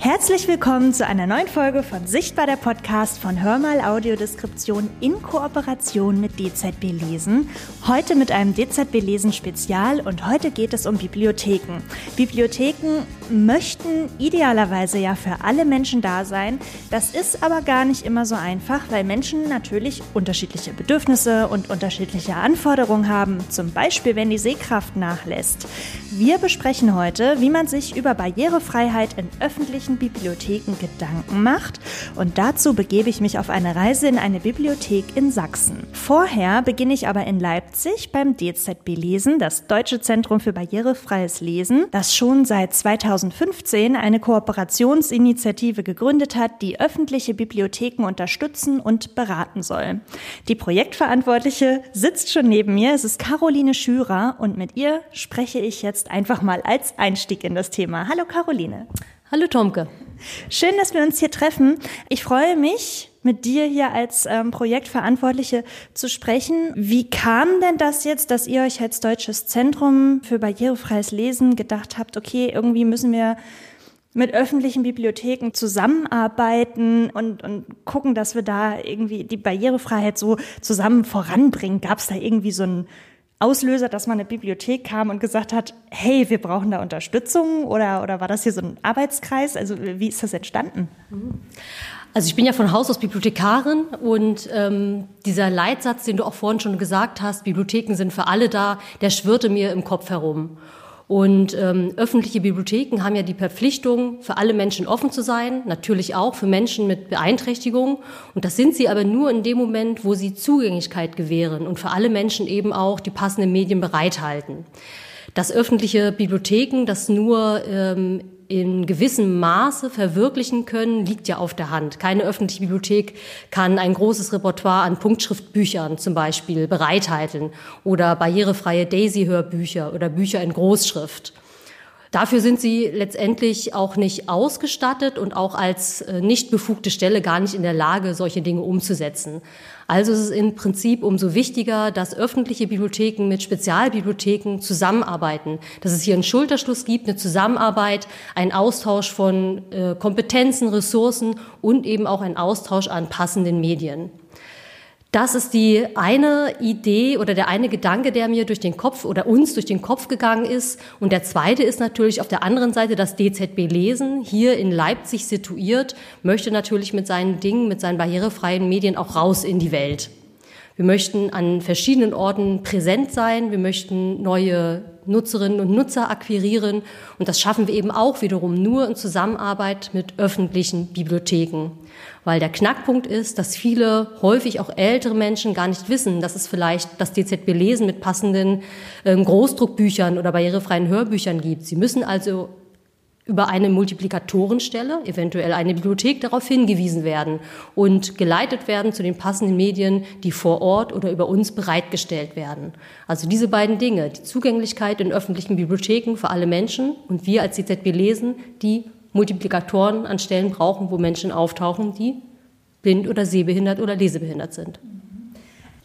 Herzlich willkommen zu einer neuen Folge von Sichtbar der Podcast von Hörmal Audiodeskription in Kooperation mit DZB Lesen. Heute mit einem DZB Lesen Spezial und heute geht es um Bibliotheken. Bibliotheken möchten idealerweise ja für alle Menschen da sein. Das ist aber gar nicht immer so einfach, weil Menschen natürlich unterschiedliche Bedürfnisse und unterschiedliche Anforderungen haben. Zum Beispiel, wenn die Sehkraft nachlässt. Wir besprechen heute, wie man sich über Barrierefreiheit in öffentlichen Bibliotheken Gedanken macht. Und dazu begebe ich mich auf eine Reise in eine Bibliothek in Sachsen. Vorher beginne ich aber in Leipzig beim DZB Lesen, das Deutsche Zentrum für barrierefreies Lesen, das schon seit 2015 eine Kooperationsinitiative gegründet hat, die öffentliche Bibliotheken unterstützen und beraten soll. Die Projektverantwortliche sitzt schon neben mir. Es ist Caroline Schürer und mit ihr spreche ich jetzt einfach mal als Einstieg in das Thema. Hallo Caroline. Hallo Tomke. Schön, dass wir uns hier treffen. Ich freue mich, mit dir hier als ähm, Projektverantwortliche zu sprechen. Wie kam denn das jetzt, dass ihr euch als Deutsches Zentrum für barrierefreies Lesen gedacht habt, okay, irgendwie müssen wir mit öffentlichen Bibliotheken zusammenarbeiten und, und gucken, dass wir da irgendwie die Barrierefreiheit so zusammen voranbringen? Gab es da irgendwie so ein Auslöser, dass man eine Bibliothek kam und gesagt hat, hey, wir brauchen da Unterstützung oder, oder war das hier so ein Arbeitskreis? Also wie ist das entstanden? Also ich bin ja von Haus aus Bibliothekarin und ähm, dieser Leitsatz, den du auch vorhin schon gesagt hast, Bibliotheken sind für alle da, der schwirrte mir im Kopf herum. Und ähm, öffentliche Bibliotheken haben ja die Verpflichtung, für alle Menschen offen zu sein, natürlich auch für Menschen mit Beeinträchtigung. Und das sind sie aber nur in dem Moment, wo sie Zugänglichkeit gewähren und für alle Menschen eben auch die passenden Medien bereithalten. Dass öffentliche Bibliotheken das nur ähm, in gewissem Maße verwirklichen können, liegt ja auf der Hand. Keine öffentliche Bibliothek kann ein großes Repertoire an Punktschriftbüchern zum Beispiel bereithalten oder barrierefreie Daisy-Hörbücher oder Bücher in Großschrift. Dafür sind sie letztendlich auch nicht ausgestattet und auch als äh, nicht befugte Stelle gar nicht in der Lage, solche Dinge umzusetzen. Also ist es im Prinzip umso wichtiger, dass öffentliche Bibliotheken mit Spezialbibliotheken zusammenarbeiten, dass es hier einen Schulterschluss gibt, eine Zusammenarbeit, einen Austausch von äh, Kompetenzen, Ressourcen und eben auch einen Austausch an passenden Medien. Das ist die eine Idee oder der eine Gedanke, der mir durch den Kopf oder uns durch den Kopf gegangen ist. Und der zweite ist natürlich auf der anderen Seite das DZB Lesen, hier in Leipzig situiert, möchte natürlich mit seinen Dingen, mit seinen barrierefreien Medien auch raus in die Welt. Wir möchten an verschiedenen Orten präsent sein. Wir möchten neue Nutzerinnen und Nutzer akquirieren. Und das schaffen wir eben auch wiederum nur in Zusammenarbeit mit öffentlichen Bibliotheken. Weil der Knackpunkt ist, dass viele, häufig auch ältere Menschen gar nicht wissen, dass es vielleicht das DZB Lesen mit passenden äh, Großdruckbüchern oder barrierefreien Hörbüchern gibt. Sie müssen also über eine Multiplikatorenstelle, eventuell eine Bibliothek, darauf hingewiesen werden und geleitet werden zu den passenden Medien, die vor Ort oder über uns bereitgestellt werden. Also diese beiden Dinge, die Zugänglichkeit in öffentlichen Bibliotheken für alle Menschen und wir als CZB lesen, die Multiplikatoren an Stellen brauchen, wo Menschen auftauchen, die blind oder sehbehindert oder lesebehindert sind.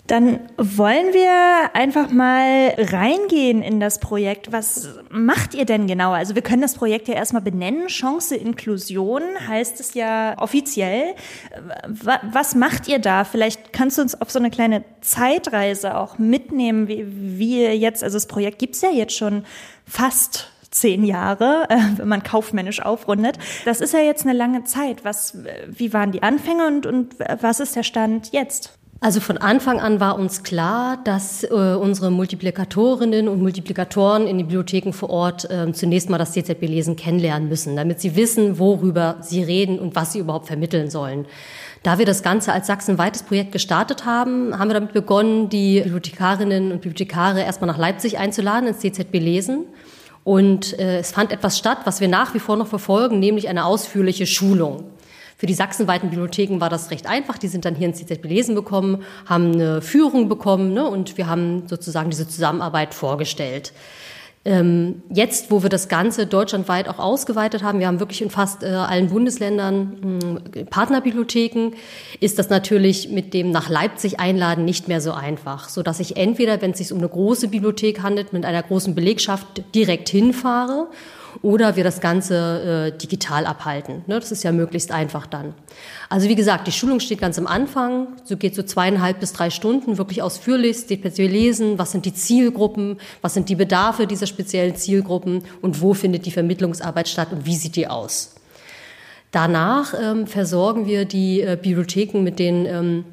Dann wollen wir einfach mal reingehen in das Projekt. Was macht ihr denn genau? Also wir können das Projekt ja erstmal benennen. Chance Inklusion heißt es ja offiziell. Was macht ihr da? Vielleicht kannst du uns auf so eine kleine Zeitreise auch mitnehmen, wie, wie ihr jetzt, also das Projekt gibt's ja jetzt schon fast zehn Jahre, äh, wenn man kaufmännisch aufrundet. Das ist ja jetzt eine lange Zeit. Was, wie waren die Anfänge und, und was ist der Stand jetzt? Also von Anfang an war uns klar, dass äh, unsere Multiplikatorinnen und Multiplikatoren in den Bibliotheken vor Ort äh, zunächst mal das DZB-Lesen kennenlernen müssen, damit sie wissen, worüber sie reden und was sie überhaupt vermitteln sollen. Da wir das Ganze als sachsenweites Projekt gestartet haben, haben wir damit begonnen, die Bibliothekarinnen und Bibliothekare erstmal nach Leipzig einzuladen ins DZB Lesen. Und äh, es fand etwas statt, was wir nach wie vor noch verfolgen, nämlich eine ausführliche Schulung. Für die sachsenweiten Bibliotheken war das recht einfach. Die sind dann hier ins CZB lesen bekommen, haben eine Führung bekommen ne, und wir haben sozusagen diese Zusammenarbeit vorgestellt. Ähm, jetzt, wo wir das Ganze deutschlandweit auch ausgeweitet haben, wir haben wirklich in fast äh, allen Bundesländern hm, Partnerbibliotheken, ist das natürlich mit dem nach Leipzig einladen nicht mehr so einfach, so dass ich entweder, wenn es sich um eine große Bibliothek handelt, mit einer großen Belegschaft direkt hinfahre oder wir das Ganze äh, digital abhalten. Ne? Das ist ja möglichst einfach dann. Also wie gesagt, die Schulung steht ganz am Anfang, so geht so zweieinhalb bis drei Stunden, wirklich ausführlich, speziell lesen, was sind die Zielgruppen, was sind die Bedarfe dieser speziellen Zielgruppen und wo findet die Vermittlungsarbeit statt und wie sieht die aus. Danach ähm, versorgen wir die äh, Bibliotheken mit den ähm,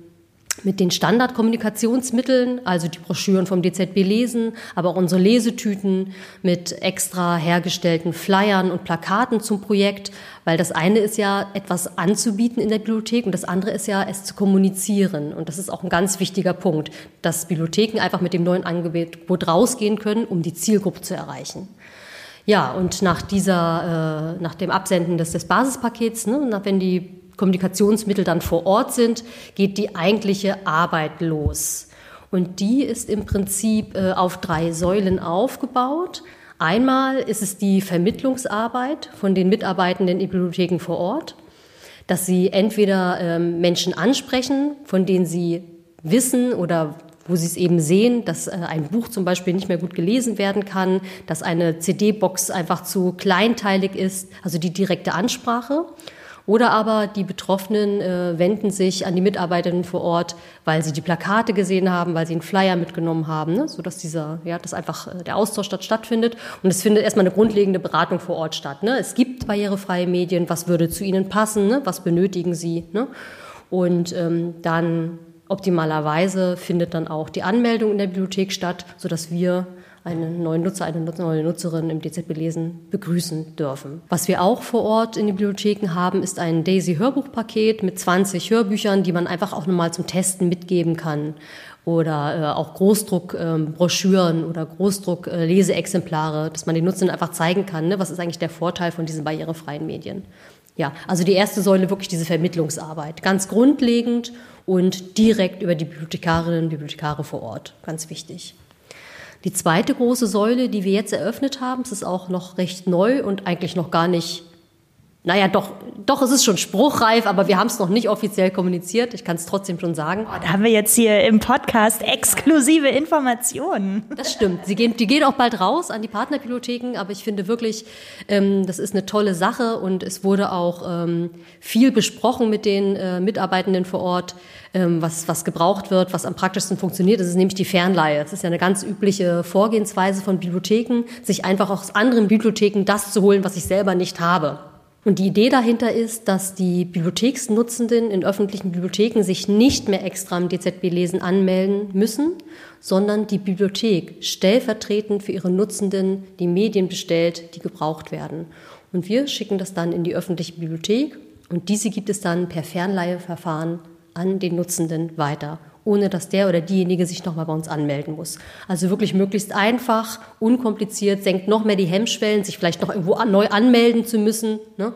mit den Standardkommunikationsmitteln, also die Broschüren vom DZB lesen, aber auch unsere Lesetüten mit extra hergestellten Flyern und Plakaten zum Projekt, weil das eine ist ja etwas anzubieten in der Bibliothek und das andere ist ja es zu kommunizieren und das ist auch ein ganz wichtiger Punkt, dass Bibliotheken einfach mit dem neuen Angebot rausgehen können, um die Zielgruppe zu erreichen. Ja, und nach dieser, äh, nach dem Absenden des, des Basispakets, ne, wenn die Kommunikationsmittel dann vor Ort sind, geht die eigentliche Arbeit los. Und die ist im Prinzip äh, auf drei Säulen aufgebaut. Einmal ist es die Vermittlungsarbeit von den Mitarbeitenden in Bibliotheken vor Ort, dass sie entweder ähm, Menschen ansprechen, von denen sie wissen oder wo sie es eben sehen, dass äh, ein Buch zum Beispiel nicht mehr gut gelesen werden kann, dass eine CD-Box einfach zu kleinteilig ist, also die direkte Ansprache. Oder aber die Betroffenen äh, wenden sich an die Mitarbeiterinnen vor Ort, weil sie die Plakate gesehen haben, weil sie einen Flyer mitgenommen haben, ne? sodass dieser, ja, dass einfach äh, der Austausch dort stattfindet. Und es findet erstmal eine grundlegende Beratung vor Ort statt. Ne? Es gibt barrierefreie Medien, was würde zu ihnen passen, ne? was benötigen sie. Ne? Und ähm, dann optimalerweise findet dann auch die Anmeldung in der Bibliothek statt, sodass wir einen neuen Nutzer, eine neue Nutzerin im DZB Lesen begrüßen dürfen. Was wir auch vor Ort in den Bibliotheken haben, ist ein Daisy Hörbuchpaket mit 20 Hörbüchern, die man einfach auch nochmal zum Testen mitgeben kann oder äh, auch Großdruckbroschüren ähm, oder Großdruck-Leseexemplare, äh, dass man den Nutzern einfach zeigen kann, ne, was ist eigentlich der Vorteil von diesen barrierefreien Medien. Ja, also die erste Säule wirklich diese Vermittlungsarbeit, ganz grundlegend und direkt über die Bibliothekarinnen und Bibliothekare vor Ort, ganz wichtig. Die zweite große Säule, die wir jetzt eröffnet haben, es ist auch noch recht neu und eigentlich noch gar nicht naja, doch, doch, es ist schon spruchreif, aber wir haben es noch nicht offiziell kommuniziert. Ich kann es trotzdem schon sagen. Oh, da haben wir jetzt hier im Podcast exklusive Informationen. Das stimmt. Sie gehen, die gehen auch bald raus an die Partnerbibliotheken, aber ich finde wirklich, ähm, das ist eine tolle Sache und es wurde auch ähm, viel besprochen mit den äh, Mitarbeitenden vor Ort, ähm, was, was gebraucht wird, was am praktischsten funktioniert. Das ist nämlich die Fernleihe. Das ist ja eine ganz übliche Vorgehensweise von Bibliotheken, sich einfach aus anderen Bibliotheken das zu holen, was ich selber nicht habe. Und die Idee dahinter ist, dass die Bibliotheksnutzenden in öffentlichen Bibliotheken sich nicht mehr extra im DZB-Lesen anmelden müssen, sondern die Bibliothek stellvertretend für ihre Nutzenden die Medien bestellt, die gebraucht werden. Und wir schicken das dann in die öffentliche Bibliothek und diese gibt es dann per Fernleiheverfahren an den Nutzenden weiter ohne dass der oder diejenige sich nochmal bei uns anmelden muss. Also wirklich möglichst einfach, unkompliziert, senkt noch mehr die Hemmschwellen, sich vielleicht noch irgendwo neu anmelden zu müssen. Ne?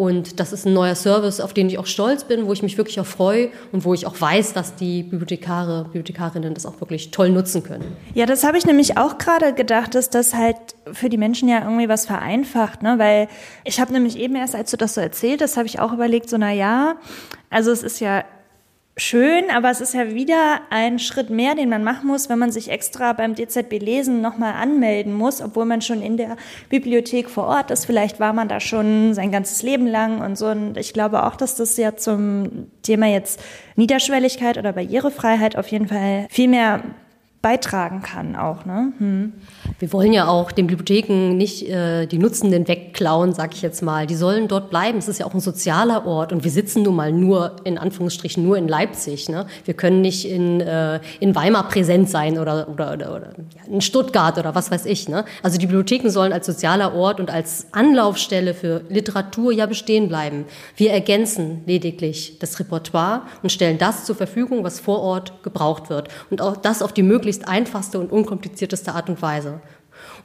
Und das ist ein neuer Service, auf den ich auch stolz bin, wo ich mich wirklich auch freue und wo ich auch weiß, dass die Bibliothekare, Bibliothekarinnen das auch wirklich toll nutzen können. Ja, das habe ich nämlich auch gerade gedacht, dass das halt für die Menschen ja irgendwie was vereinfacht, ne? Weil ich habe nämlich eben erst, als du das so erzählt hast, habe ich auch überlegt, so na ja, also es ist ja schön, aber es ist ja wieder ein Schritt mehr, den man machen muss, wenn man sich extra beim DZB Lesen nochmal anmelden muss, obwohl man schon in der Bibliothek vor Ort ist. Vielleicht war man da schon sein ganzes Leben lang und so. Und ich glaube auch, dass das ja zum Thema jetzt Niederschwelligkeit oder Barrierefreiheit auf jeden Fall viel mehr beitragen kann auch. Ne? Hm. Wir wollen ja auch den Bibliotheken nicht äh, die Nutzenden wegklauen, sag ich jetzt mal. Die sollen dort bleiben. Es ist ja auch ein sozialer Ort und wir sitzen nun mal nur, in Anführungsstrichen, nur in Leipzig. Ne? Wir können nicht in, äh, in Weimar präsent sein oder, oder, oder, oder ja, in Stuttgart oder was weiß ich. Ne? Also die Bibliotheken sollen als sozialer Ort und als Anlaufstelle für Literatur ja bestehen bleiben. Wir ergänzen lediglich das Repertoire und stellen das zur Verfügung, was vor Ort gebraucht wird. Und auch das auf die möglichst einfachste und unkomplizierteste Art und Weise.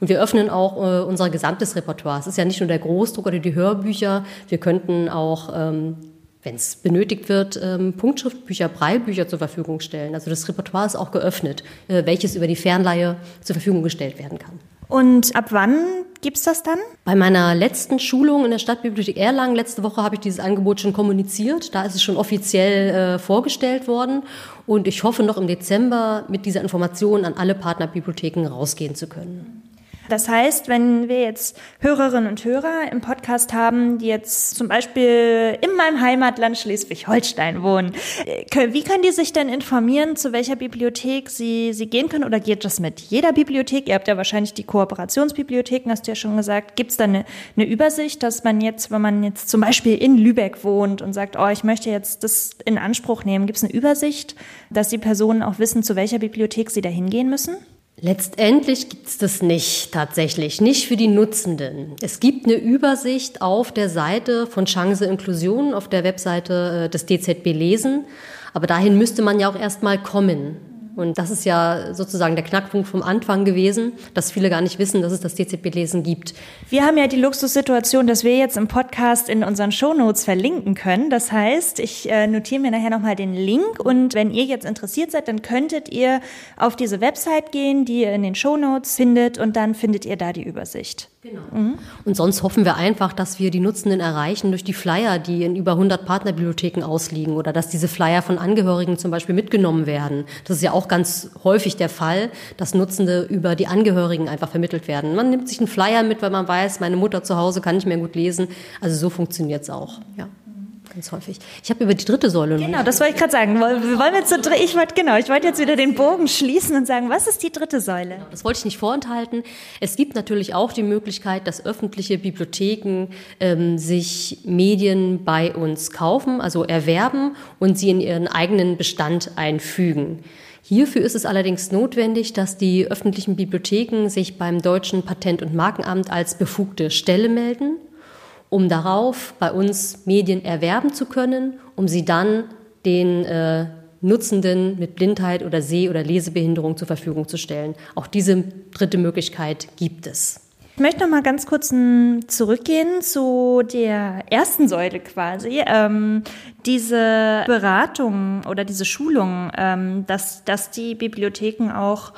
Und wir öffnen auch äh, unser gesamtes Repertoire. Es ist ja nicht nur der Großdruck oder die Hörbücher. Wir könnten auch, ähm, wenn es benötigt wird, ähm, Punktschriftbücher, Breilbücher zur Verfügung stellen. Also das Repertoire ist auch geöffnet, äh, welches über die Fernleihe zur Verfügung gestellt werden kann. Und ab wann gibt's das dann? Bei meiner letzten Schulung in der Stadtbibliothek Erlangen letzte Woche habe ich dieses Angebot schon kommuniziert. Da ist es schon offiziell äh, vorgestellt worden. Und ich hoffe noch im Dezember mit dieser Information an alle Partnerbibliotheken rausgehen zu können. Das heißt, wenn wir jetzt Hörerinnen und Hörer im Podcast haben, die jetzt zum Beispiel in meinem Heimatland Schleswig-Holstein wohnen, äh, wie können die sich denn informieren, zu welcher Bibliothek sie, sie gehen können? Oder geht das mit jeder Bibliothek? Ihr habt ja wahrscheinlich die Kooperationsbibliotheken, hast du ja schon gesagt. Gibt es da eine, eine Übersicht, dass man jetzt, wenn man jetzt zum Beispiel in Lübeck wohnt und sagt, oh, ich möchte jetzt das in Anspruch nehmen, gibt es eine Übersicht, dass die Personen auch wissen, zu welcher Bibliothek sie da hingehen müssen? Letztendlich gibt es das nicht tatsächlich, nicht für die Nutzenden. Es gibt eine Übersicht auf der Seite von Chance Inklusion, auf der Webseite äh, des DZB Lesen, aber dahin müsste man ja auch erstmal kommen. Und das ist ja sozusagen der Knackpunkt vom Anfang gewesen, dass viele gar nicht wissen, dass es das DZB-Lesen gibt. Wir haben ja die Luxussituation, dass wir jetzt im Podcast in unseren Shownotes verlinken können. Das heißt, ich äh, notiere mir nachher nochmal den Link und wenn ihr jetzt interessiert seid, dann könntet ihr auf diese Website gehen, die ihr in den Shownotes findet und dann findet ihr da die Übersicht. Genau. Mhm. Und sonst hoffen wir einfach, dass wir die Nutzenden erreichen durch die Flyer, die in über 100 Partnerbibliotheken ausliegen oder dass diese Flyer von Angehörigen zum Beispiel mitgenommen werden. Das ist ja auch ganz häufig der Fall, dass Nutzende über die Angehörigen einfach vermittelt werden. Man nimmt sich einen Flyer mit, weil man weiß, meine Mutter zu Hause kann nicht mehr gut lesen. Also so funktioniert es auch. Ja ganz häufig. Ich habe über die dritte Säule. Genau, das wollte ich gerade sagen. Wir wollen jetzt so, ich wollte genau, ich wollte jetzt wieder den Bogen schließen und sagen, was ist die dritte Säule? Genau, das wollte ich nicht vorenthalten. Es gibt natürlich auch die Möglichkeit, dass öffentliche Bibliotheken ähm, sich Medien bei uns kaufen, also erwerben und sie in ihren eigenen Bestand einfügen. Hierfür ist es allerdings notwendig, dass die öffentlichen Bibliotheken sich beim deutschen Patent- und Markenamt als befugte Stelle melden um darauf bei uns Medien erwerben zu können, um sie dann den äh, Nutzenden mit Blindheit oder Seh- oder Lesebehinderung zur Verfügung zu stellen. Auch diese dritte Möglichkeit gibt es. Ich möchte noch mal ganz kurz zurückgehen zu der ersten Säule quasi. Ähm, diese Beratung oder diese Schulung, ähm, dass, dass die Bibliotheken auch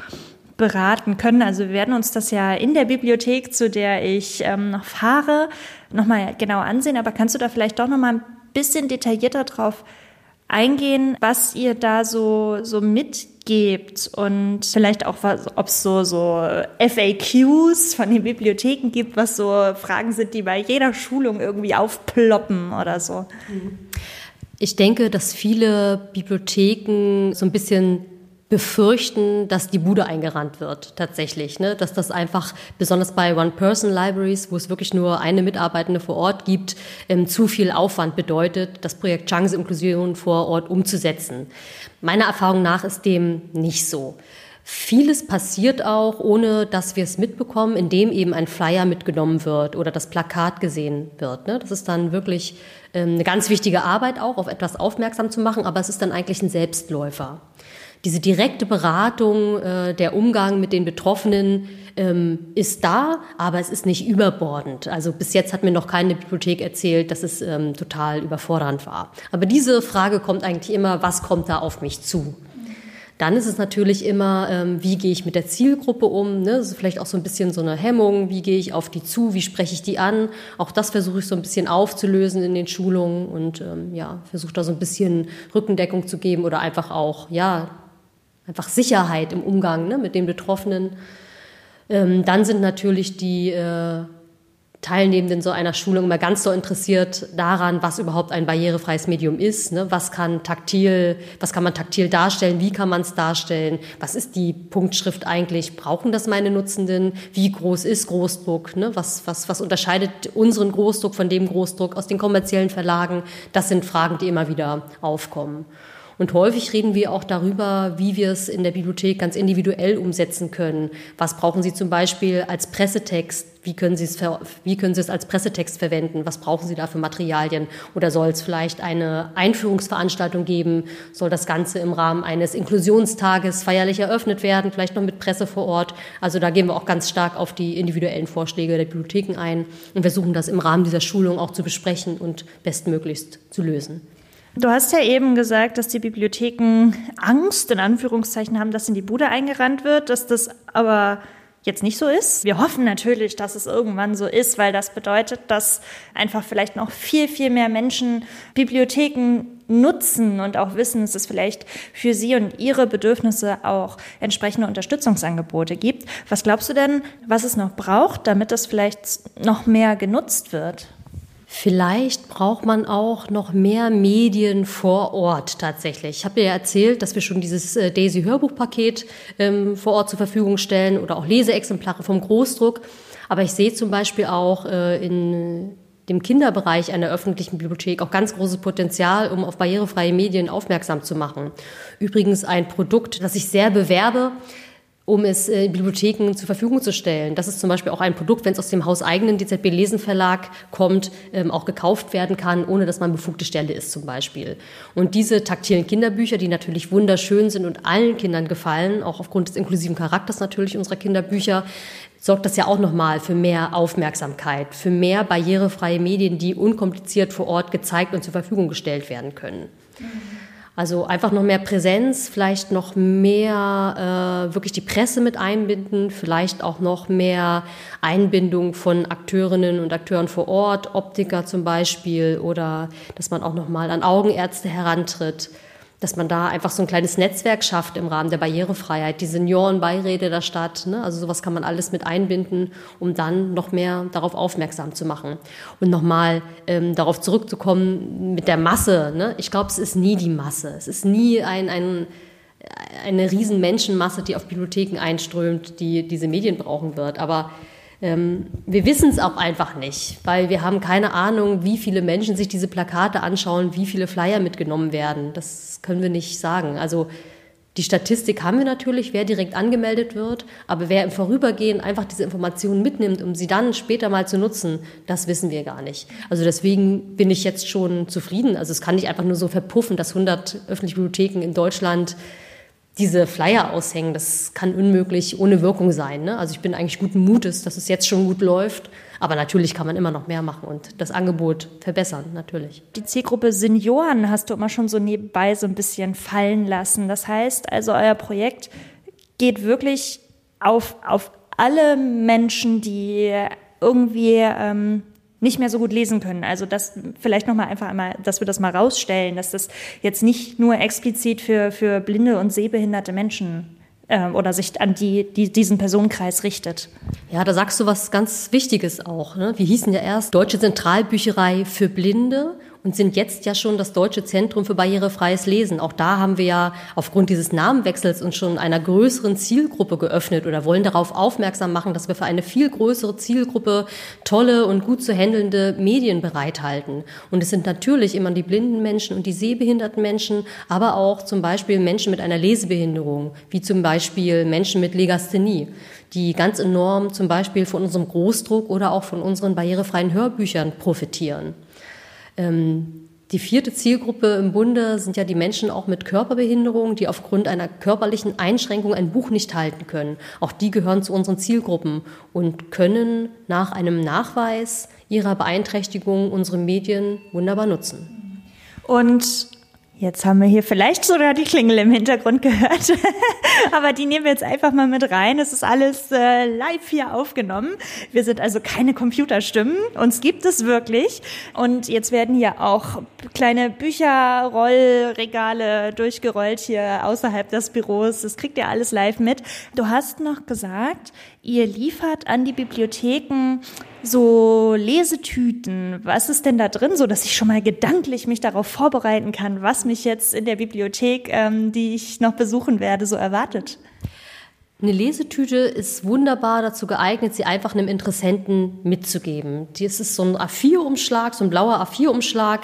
beraten können. Also wir werden uns das ja in der Bibliothek, zu der ich ähm, noch fahre, nochmal genau ansehen. Aber kannst du da vielleicht doch nochmal ein bisschen detaillierter drauf eingehen, was ihr da so, so mitgebt und vielleicht auch, ob es so, so FAQs von den Bibliotheken gibt, was so Fragen sind, die bei jeder Schulung irgendwie aufploppen oder so. Ich denke, dass viele Bibliotheken so ein bisschen befürchten, dass die Bude eingerannt wird, tatsächlich. Ne? Dass das einfach, besonders bei One-Person-Libraries, wo es wirklich nur eine Mitarbeitende vor Ort gibt, ähm, zu viel Aufwand bedeutet, das Projekt Chance Inklusion vor Ort umzusetzen. Meiner Erfahrung nach ist dem nicht so. Vieles passiert auch, ohne dass wir es mitbekommen, indem eben ein Flyer mitgenommen wird oder das Plakat gesehen wird. Ne? Das ist dann wirklich ähm, eine ganz wichtige Arbeit auch, auf etwas aufmerksam zu machen, aber es ist dann eigentlich ein Selbstläufer diese direkte Beratung, äh, der Umgang mit den Betroffenen ähm, ist da, aber es ist nicht überbordend. Also bis jetzt hat mir noch keine Bibliothek erzählt, dass es ähm, total überfordernd war. Aber diese Frage kommt eigentlich immer, was kommt da auf mich zu? Dann ist es natürlich immer, ähm, wie gehe ich mit der Zielgruppe um? Ne? Das ist vielleicht auch so ein bisschen so eine Hemmung. Wie gehe ich auf die zu? Wie spreche ich die an? Auch das versuche ich so ein bisschen aufzulösen in den Schulungen und ähm, ja, versuche da so ein bisschen Rückendeckung zu geben oder einfach auch, ja, einfach Sicherheit im Umgang ne, mit den Betroffenen. Ähm, dann sind natürlich die äh, Teilnehmenden so einer Schulung immer ganz so interessiert daran, was überhaupt ein barrierefreies Medium ist. Ne? Was kann taktil, was kann man taktil darstellen? Wie kann man es darstellen? Was ist die Punktschrift eigentlich? Brauchen das meine Nutzenden? Wie groß ist Großdruck? Ne? Was, was, was unterscheidet unseren Großdruck von dem Großdruck aus den kommerziellen Verlagen? Das sind Fragen, die immer wieder aufkommen. Und häufig reden wir auch darüber, wie wir es in der Bibliothek ganz individuell umsetzen können. Was brauchen Sie zum Beispiel als Pressetext? Wie können Sie es, wie können Sie es als Pressetext verwenden? Was brauchen Sie da für Materialien? Oder soll es vielleicht eine Einführungsveranstaltung geben? Soll das Ganze im Rahmen eines Inklusionstages feierlich eröffnet werden? Vielleicht noch mit Presse vor Ort? Also da gehen wir auch ganz stark auf die individuellen Vorschläge der Bibliotheken ein und versuchen das im Rahmen dieser Schulung auch zu besprechen und bestmöglichst zu lösen. Du hast ja eben gesagt, dass die Bibliotheken Angst in Anführungszeichen haben, dass in die Bude eingerannt wird, dass das aber jetzt nicht so ist. Wir hoffen natürlich, dass es irgendwann so ist, weil das bedeutet, dass einfach vielleicht noch viel, viel mehr Menschen Bibliotheken nutzen und auch wissen, dass es vielleicht für sie und ihre Bedürfnisse auch entsprechende Unterstützungsangebote gibt. Was glaubst du denn, was es noch braucht, damit das vielleicht noch mehr genutzt wird? Vielleicht braucht man auch noch mehr Medien vor Ort tatsächlich. Ich habe ja erzählt, dass wir schon dieses äh, Daisy Hörbuchpaket ähm, vor Ort zur Verfügung stellen oder auch Leseexemplare vom Großdruck. Aber ich sehe zum Beispiel auch äh, in dem Kinderbereich einer öffentlichen Bibliothek auch ganz großes Potenzial, um auf barrierefreie Medien aufmerksam zu machen. Übrigens ein Produkt, das ich sehr bewerbe, um es äh, Bibliotheken zur Verfügung zu stellen. Das ist zum Beispiel auch ein Produkt, wenn es aus dem hauseigenen DZB Lesenverlag kommt, ähm, auch gekauft werden kann, ohne dass man befugte Stelle ist zum Beispiel. Und diese taktilen Kinderbücher, die natürlich wunderschön sind und allen Kindern gefallen, auch aufgrund des inklusiven Charakters natürlich unserer Kinderbücher, sorgt das ja auch nochmal für mehr Aufmerksamkeit, für mehr barrierefreie Medien, die unkompliziert vor Ort gezeigt und zur Verfügung gestellt werden können. Mhm. Also einfach noch mehr Präsenz, vielleicht noch mehr äh, wirklich die Presse mit einbinden, vielleicht auch noch mehr Einbindung von Akteurinnen und Akteuren vor Ort, Optiker zum Beispiel, oder dass man auch noch mal an Augenärzte herantritt dass man da einfach so ein kleines Netzwerk schafft im Rahmen der Barrierefreiheit, die Seniorenbeiräte der Stadt, ne? also sowas kann man alles mit einbinden, um dann noch mehr darauf aufmerksam zu machen. Und nochmal ähm, darauf zurückzukommen mit der Masse. Ne? Ich glaube, es ist nie die Masse. Es ist nie ein, ein, eine riesen Menschenmasse, die auf Bibliotheken einströmt, die diese Medien brauchen wird. Aber ähm, wir wissen es auch einfach nicht, weil wir haben keine Ahnung, wie viele Menschen sich diese Plakate anschauen, wie viele Flyer mitgenommen werden. Das können wir nicht sagen. Also die Statistik haben wir natürlich, wer direkt angemeldet wird, aber wer im Vorübergehen einfach diese Informationen mitnimmt, um sie dann später mal zu nutzen, das wissen wir gar nicht. Also deswegen bin ich jetzt schon zufrieden. Also es kann nicht einfach nur so verpuffen, dass 100 öffentliche Bibliotheken in Deutschland diese Flyer aushängen, das kann unmöglich ohne Wirkung sein. Ne? Also ich bin eigentlich guten Mutes, dass es jetzt schon gut läuft. Aber natürlich kann man immer noch mehr machen und das Angebot verbessern, natürlich. Die Zielgruppe Senioren hast du immer schon so nebenbei so ein bisschen fallen lassen. Das heißt also, euer Projekt geht wirklich auf, auf alle Menschen, die irgendwie ähm, nicht mehr so gut lesen können. Also das vielleicht noch mal einfach einmal, dass wir das mal rausstellen, dass das jetzt nicht nur explizit für für blinde und sehbehinderte Menschen äh, oder sich an die, die diesen Personenkreis richtet. Ja, da sagst du was ganz Wichtiges auch. Ne? Wir hießen ja erst Deutsche Zentralbücherei für Blinde und sind jetzt ja schon das Deutsche Zentrum für barrierefreies Lesen. Auch da haben wir ja aufgrund dieses Namenwechsels uns schon einer größeren Zielgruppe geöffnet oder wollen darauf aufmerksam machen, dass wir für eine viel größere Zielgruppe tolle und gut zu handelnde Medien bereithalten. Und es sind natürlich immer die blinden Menschen und die sehbehinderten Menschen, aber auch zum Beispiel Menschen mit einer Lesebehinderung, wie zum Beispiel Menschen mit Legasthenie die ganz enorm zum Beispiel von unserem Großdruck oder auch von unseren barrierefreien Hörbüchern profitieren. Ähm, die vierte Zielgruppe im Bunde sind ja die Menschen auch mit Körperbehinderung, die aufgrund einer körperlichen Einschränkung ein Buch nicht halten können. Auch die gehören zu unseren Zielgruppen und können nach einem Nachweis ihrer Beeinträchtigung unsere Medien wunderbar nutzen. Und Jetzt haben wir hier vielleicht sogar die Klingel im Hintergrund gehört, aber die nehmen wir jetzt einfach mal mit rein. Es ist alles äh, live hier aufgenommen. Wir sind also keine Computerstimmen, uns gibt es wirklich. Und jetzt werden hier auch kleine Bücherrollregale durchgerollt hier außerhalb des Büros. Das kriegt ihr alles live mit. Du hast noch gesagt, ihr liefert an die Bibliotheken so Lesetüten. Was ist denn da drin, so dass ich schon mal gedanklich mich darauf vorbereiten kann, was mich jetzt in der Bibliothek, ähm, die ich noch besuchen werde, so erwartet? Eine Lesetüte ist wunderbar dazu geeignet, sie einfach einem Interessenten mitzugeben. Das ist so ein A4-Umschlag, so ein blauer A4-Umschlag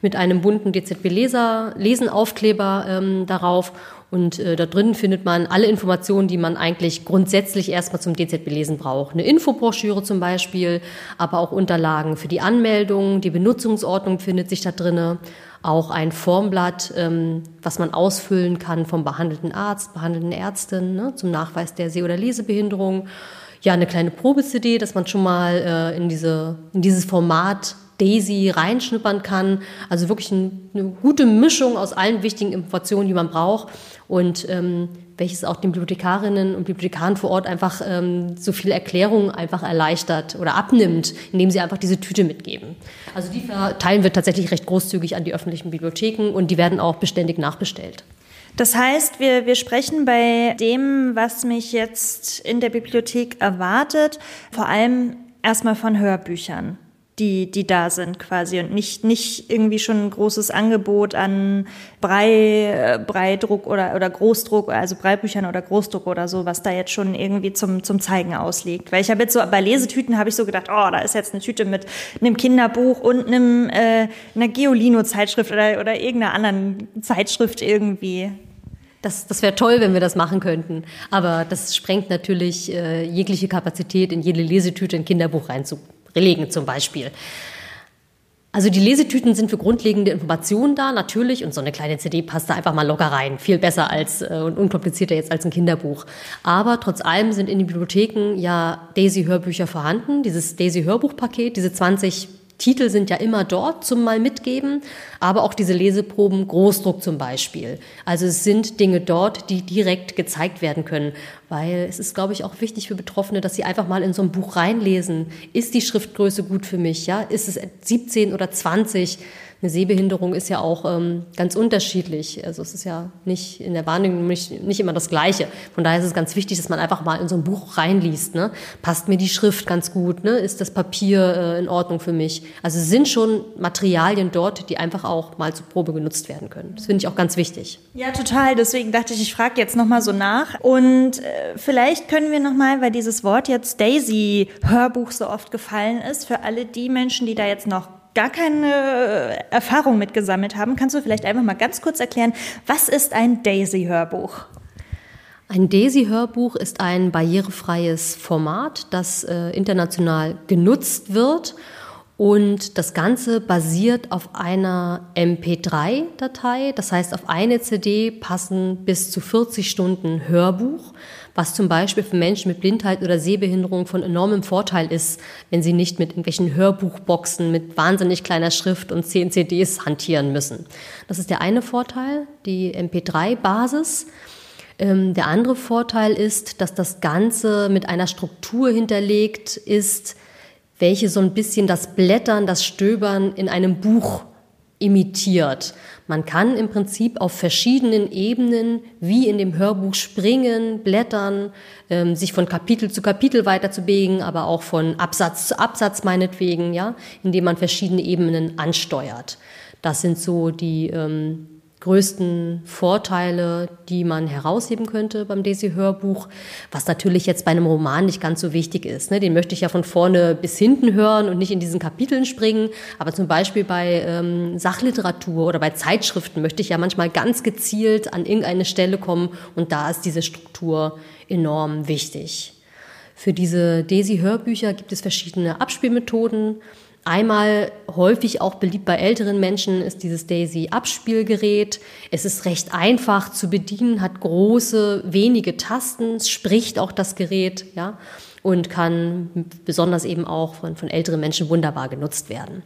mit einem bunten DZB-Lesenaufkleber ähm, darauf und äh, da drin findet man alle Informationen, die man eigentlich grundsätzlich erstmal zum DZB-Lesen braucht. Eine Infobroschüre zum Beispiel, aber auch Unterlagen für die Anmeldung, die Benutzungsordnung findet sich da drinne, auch ein Formblatt, ähm, was man ausfüllen kann vom behandelten Arzt, behandelten Ärztin ne, zum Nachweis der Seh- oder Lesebehinderung. Ja, eine kleine Probe-CD, dass man schon mal äh, in, diese, in dieses Format Daisy reinschnuppern kann. Also wirklich ein, eine gute Mischung aus allen wichtigen Informationen, die man braucht und ähm, welches auch den Bibliothekarinnen und Bibliothekaren vor Ort einfach ähm, so viel Erklärung einfach erleichtert oder abnimmt, indem sie einfach diese Tüte mitgeben. Also die verteilen wir tatsächlich recht großzügig an die öffentlichen Bibliotheken und die werden auch beständig nachbestellt. Das heißt, wir, wir sprechen bei dem, was mich jetzt in der Bibliothek erwartet, vor allem erstmal von Hörbüchern die, die da sind quasi und nicht, nicht irgendwie schon ein großes Angebot an Brei, äh, Breidruck oder, oder Großdruck, also Breibüchern oder Großdruck oder so, was da jetzt schon irgendwie zum, zum Zeigen ausliegt. Weil ich habe jetzt so, bei Lesetüten habe ich so gedacht, oh, da ist jetzt eine Tüte mit einem Kinderbuch und einem, äh, einer Geolino-Zeitschrift oder, oder irgendeiner anderen Zeitschrift irgendwie. Das, das wäre toll, wenn wir das machen könnten. Aber das sprengt natürlich äh, jegliche Kapazität, in jede Lesetüte ein Kinderbuch reinzubringen legen zum Beispiel. Also die Lesetüten sind für grundlegende Informationen da, natürlich, und so eine kleine CD passt da einfach mal locker rein. Viel besser als äh, und unkomplizierter jetzt als ein Kinderbuch. Aber trotz allem sind in den Bibliotheken ja Daisy-Hörbücher vorhanden, dieses Daisy-Hörbuchpaket, diese 20 Titel sind ja immer dort zum mal mitgeben, aber auch diese Leseproben, Großdruck zum Beispiel. Also es sind Dinge dort, die direkt gezeigt werden können, weil es ist, glaube ich, auch wichtig für Betroffene, dass sie einfach mal in so ein Buch reinlesen. Ist die Schriftgröße gut für mich? Ja, ist es 17 oder 20? Eine Sehbehinderung ist ja auch ähm, ganz unterschiedlich. Also es ist ja nicht in der Wahrnehmung nicht, nicht immer das Gleiche. Von daher ist es ganz wichtig, dass man einfach mal in so ein Buch reinliest. Ne? Passt mir die Schrift ganz gut? Ne? Ist das Papier äh, in Ordnung für mich? Also es sind schon Materialien dort, die einfach auch mal zur Probe genutzt werden können. Das finde ich auch ganz wichtig. Ja, total. Deswegen dachte ich, ich frage jetzt noch mal so nach. Und äh, vielleicht können wir noch mal, weil dieses Wort jetzt Daisy Hörbuch so oft gefallen ist, für alle die Menschen, die da jetzt noch gar keine Erfahrung mitgesammelt haben, kannst du vielleicht einfach mal ganz kurz erklären, was ist ein Daisy-Hörbuch? Ein Daisy-Hörbuch ist ein barrierefreies Format, das äh, international genutzt wird. Und das Ganze basiert auf einer MP3-Datei. Das heißt, auf eine CD passen bis zu 40 Stunden Hörbuch was zum Beispiel für Menschen mit Blindheit oder Sehbehinderung von enormem Vorteil ist, wenn sie nicht mit irgendwelchen Hörbuchboxen mit wahnsinnig kleiner Schrift und 10 CDs hantieren müssen. Das ist der eine Vorteil, die MP3-Basis. Ähm, der andere Vorteil ist, dass das Ganze mit einer Struktur hinterlegt ist, welche so ein bisschen das Blättern, das Stöbern in einem Buch imitiert. Man kann im Prinzip auf verschiedenen Ebenen wie in dem Hörbuch springen, blättern, ähm, sich von Kapitel zu Kapitel weiterzubewegen, aber auch von Absatz zu Absatz meinetwegen, ja, indem man verschiedene Ebenen ansteuert. Das sind so die ähm, größten Vorteile, die man herausheben könnte beim Desi-Hörbuch, was natürlich jetzt bei einem Roman nicht ganz so wichtig ist. Ne? Den möchte ich ja von vorne bis hinten hören und nicht in diesen Kapiteln springen. Aber zum Beispiel bei ähm, Sachliteratur oder bei Zeitschriften möchte ich ja manchmal ganz gezielt an irgendeine Stelle kommen und da ist diese Struktur enorm wichtig. Für diese Desi-Hörbücher gibt es verschiedene Abspielmethoden. Einmal häufig auch beliebt bei älteren Menschen ist dieses Daisy-Abspielgerät. Es ist recht einfach zu bedienen, hat große, wenige Tasten, spricht auch das Gerät, ja, und kann besonders eben auch von, von älteren Menschen wunderbar genutzt werden.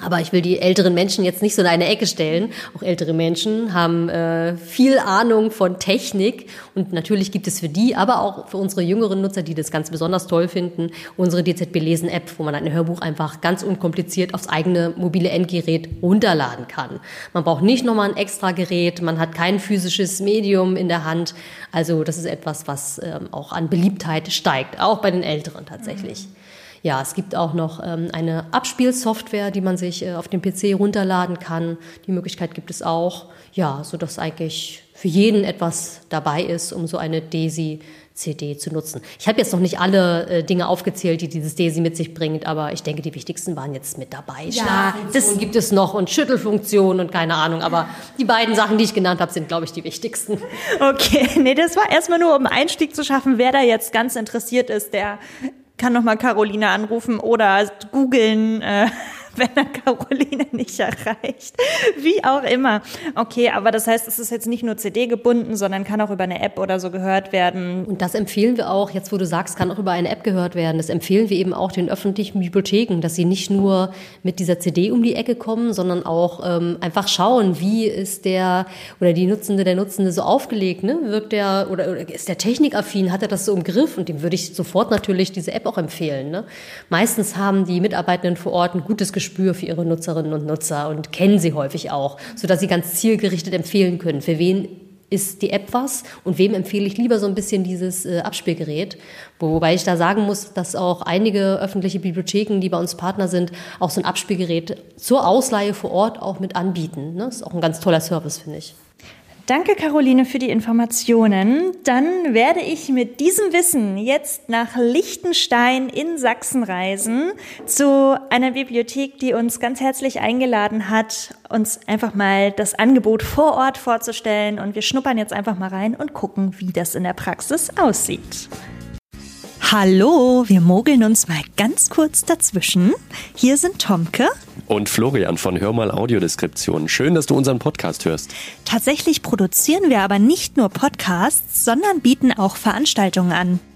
Aber ich will die älteren Menschen jetzt nicht so in eine Ecke stellen. Auch ältere Menschen haben äh, viel Ahnung von Technik und natürlich gibt es für die, aber auch für unsere jüngeren Nutzer, die das ganz besonders toll finden, unsere DZB Lesen App, wo man ein Hörbuch einfach ganz unkompliziert aufs eigene mobile Endgerät runterladen kann. Man braucht nicht nochmal ein extra Gerät, man hat kein physisches Medium in der Hand. Also das ist etwas, was ähm, auch an Beliebtheit steigt, auch bei den Älteren tatsächlich. Mhm. Ja, es gibt auch noch ähm, eine Abspielsoftware, die man sich äh, auf dem PC runterladen kann. Die Möglichkeit gibt es auch. Ja, so dass eigentlich für jeden etwas dabei ist, um so eine DESI CD zu nutzen. Ich habe jetzt noch nicht alle äh, Dinge aufgezählt, die dieses DESI mit sich bringt, aber ich denke, die wichtigsten waren jetzt mit dabei. Ja, das gibt es noch und Schüttelfunktion und keine Ahnung, aber die beiden Sachen, die ich genannt habe, sind, glaube ich, die wichtigsten. Okay, nee, das war erstmal nur, um Einstieg zu schaffen, wer da jetzt ganz interessiert ist, der kann nochmal Carolina anrufen oder googeln, äh, wenn er Caroline nicht erreicht. Wie auch immer. Okay, aber das heißt, es ist jetzt nicht nur CD gebunden, sondern kann auch über eine App oder so gehört werden. Und das empfehlen wir auch, jetzt wo du sagst, kann auch über eine App gehört werden. Das empfehlen wir eben auch den öffentlichen Bibliotheken, dass sie nicht nur mit dieser CD um die Ecke kommen, sondern auch ähm, einfach schauen, wie ist der oder die Nutzende, der Nutzende so aufgelegt, ne? Wirkt der oder, oder ist der technikaffin, hat er das so im Griff? Und dem würde ich sofort natürlich diese App auch empfehlen. Ne? Meistens haben die Mitarbeitenden vor Ort ein gutes Gespür für ihre Nutzerinnen und Nutzer und kennen sie häufig auch, sodass sie ganz zielgerichtet empfehlen können, für wen ist die App was und wem empfehle ich lieber so ein bisschen dieses äh, Abspielgerät. Wobei ich da sagen muss, dass auch einige öffentliche Bibliotheken, die bei uns Partner sind, auch so ein Abspielgerät zur Ausleihe vor Ort auch mit anbieten. Ne? Das ist auch ein ganz toller Service, finde ich. Danke, Caroline, für die Informationen. Dann werde ich mit diesem Wissen jetzt nach Liechtenstein in Sachsen reisen, zu einer Bibliothek, die uns ganz herzlich eingeladen hat, uns einfach mal das Angebot vor Ort vorzustellen. Und wir schnuppern jetzt einfach mal rein und gucken, wie das in der Praxis aussieht. Hallo, wir mogeln uns mal ganz kurz dazwischen. Hier sind Tomke und Florian von Hör mal Audiodeskription. Schön, dass du unseren Podcast hörst. Tatsächlich produzieren wir aber nicht nur Podcasts, sondern bieten auch Veranstaltungen an.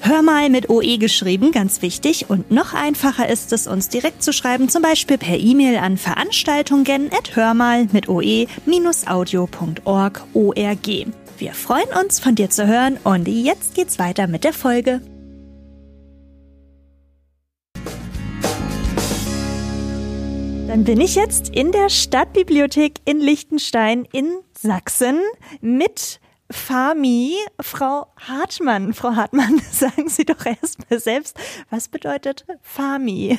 Hör mal mit OE geschrieben, ganz wichtig. Und noch einfacher ist es, uns direkt zu schreiben, zum Beispiel per E-Mail an veranstaltungen at hörmal mit oe-audio.org org. Wir freuen uns, von dir zu hören und jetzt geht's weiter mit der Folge. Dann bin ich jetzt in der Stadtbibliothek in Liechtenstein in Sachsen mit Fami, Frau Hartmann. Frau Hartmann, sagen Sie doch erstmal selbst, was bedeutet Fami?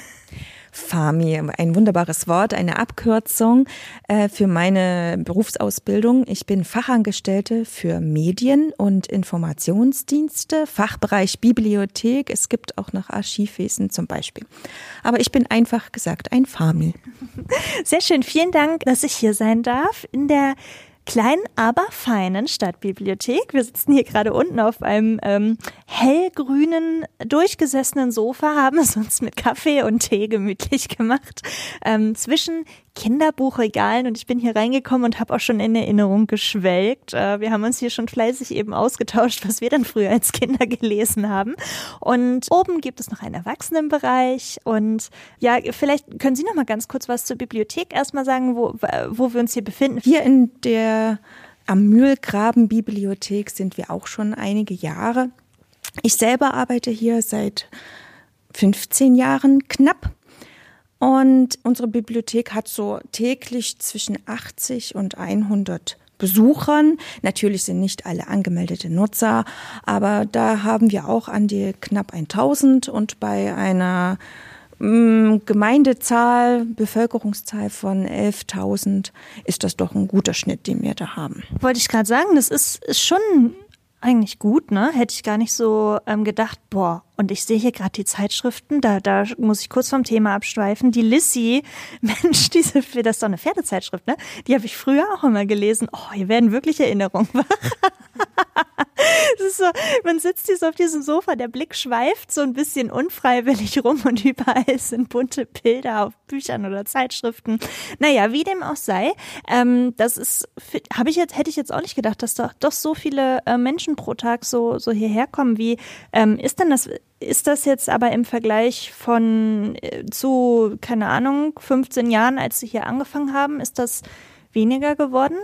Fami, ein wunderbares Wort, eine Abkürzung äh, für meine Berufsausbildung. Ich bin Fachangestellte für Medien und Informationsdienste, Fachbereich Bibliothek. Es gibt auch noch Archivwesen zum Beispiel. Aber ich bin einfach gesagt ein Fami. Sehr schön. Vielen Dank, dass ich hier sein darf in der kleinen, aber feinen Stadtbibliothek. Wir sitzen hier gerade unten auf einem ähm, hellgrünen, durchgesessenen Sofa, haben es uns mit Kaffee und Tee gemütlich gemacht. Ähm, zwischen Kinderbuchregalen und ich bin hier reingekommen und habe auch schon in Erinnerung geschwelgt. Äh, wir haben uns hier schon fleißig eben ausgetauscht, was wir dann früher als Kinder gelesen haben. Und oben gibt es noch einen Erwachsenenbereich und ja, vielleicht können Sie noch mal ganz kurz was zur Bibliothek erstmal sagen, wo, wo wir uns hier befinden. Hier in der am Mühlgraben Bibliothek sind wir auch schon einige Jahre. Ich selber arbeite hier seit 15 Jahren knapp und unsere Bibliothek hat so täglich zwischen 80 und 100 Besuchern. Natürlich sind nicht alle angemeldete Nutzer, aber da haben wir auch an die knapp 1000 und bei einer mm, Gemeindezahl, Bevölkerungszahl von 11.000 ist das doch ein guter Schnitt, den wir da haben. Wollte ich gerade sagen, das ist, ist schon eigentlich gut, ne? Hätte ich gar nicht so ähm, gedacht, boah, und ich sehe hier gerade die Zeitschriften, da, da muss ich kurz vom Thema abschweifen. Die Lissy, Mensch, diese, das ist doch eine Pferdezeitschrift, ne? Die habe ich früher auch immer gelesen. Oh, hier werden wirklich Erinnerungen wach. so, man sitzt hier so auf diesem Sofa, der Blick schweift so ein bisschen unfreiwillig rum und überall sind bunte Bilder auf Büchern oder Zeitschriften. Naja, wie dem auch sei, ähm, das ist, habe ich jetzt, hätte ich jetzt auch nicht gedacht, dass doch, doch so viele äh, Menschen pro Tag so, so hierher kommen. Wie ähm, ist denn das? Ist das jetzt aber im Vergleich von äh, zu, keine Ahnung, 15 Jahren, als Sie hier angefangen haben, ist das weniger geworden?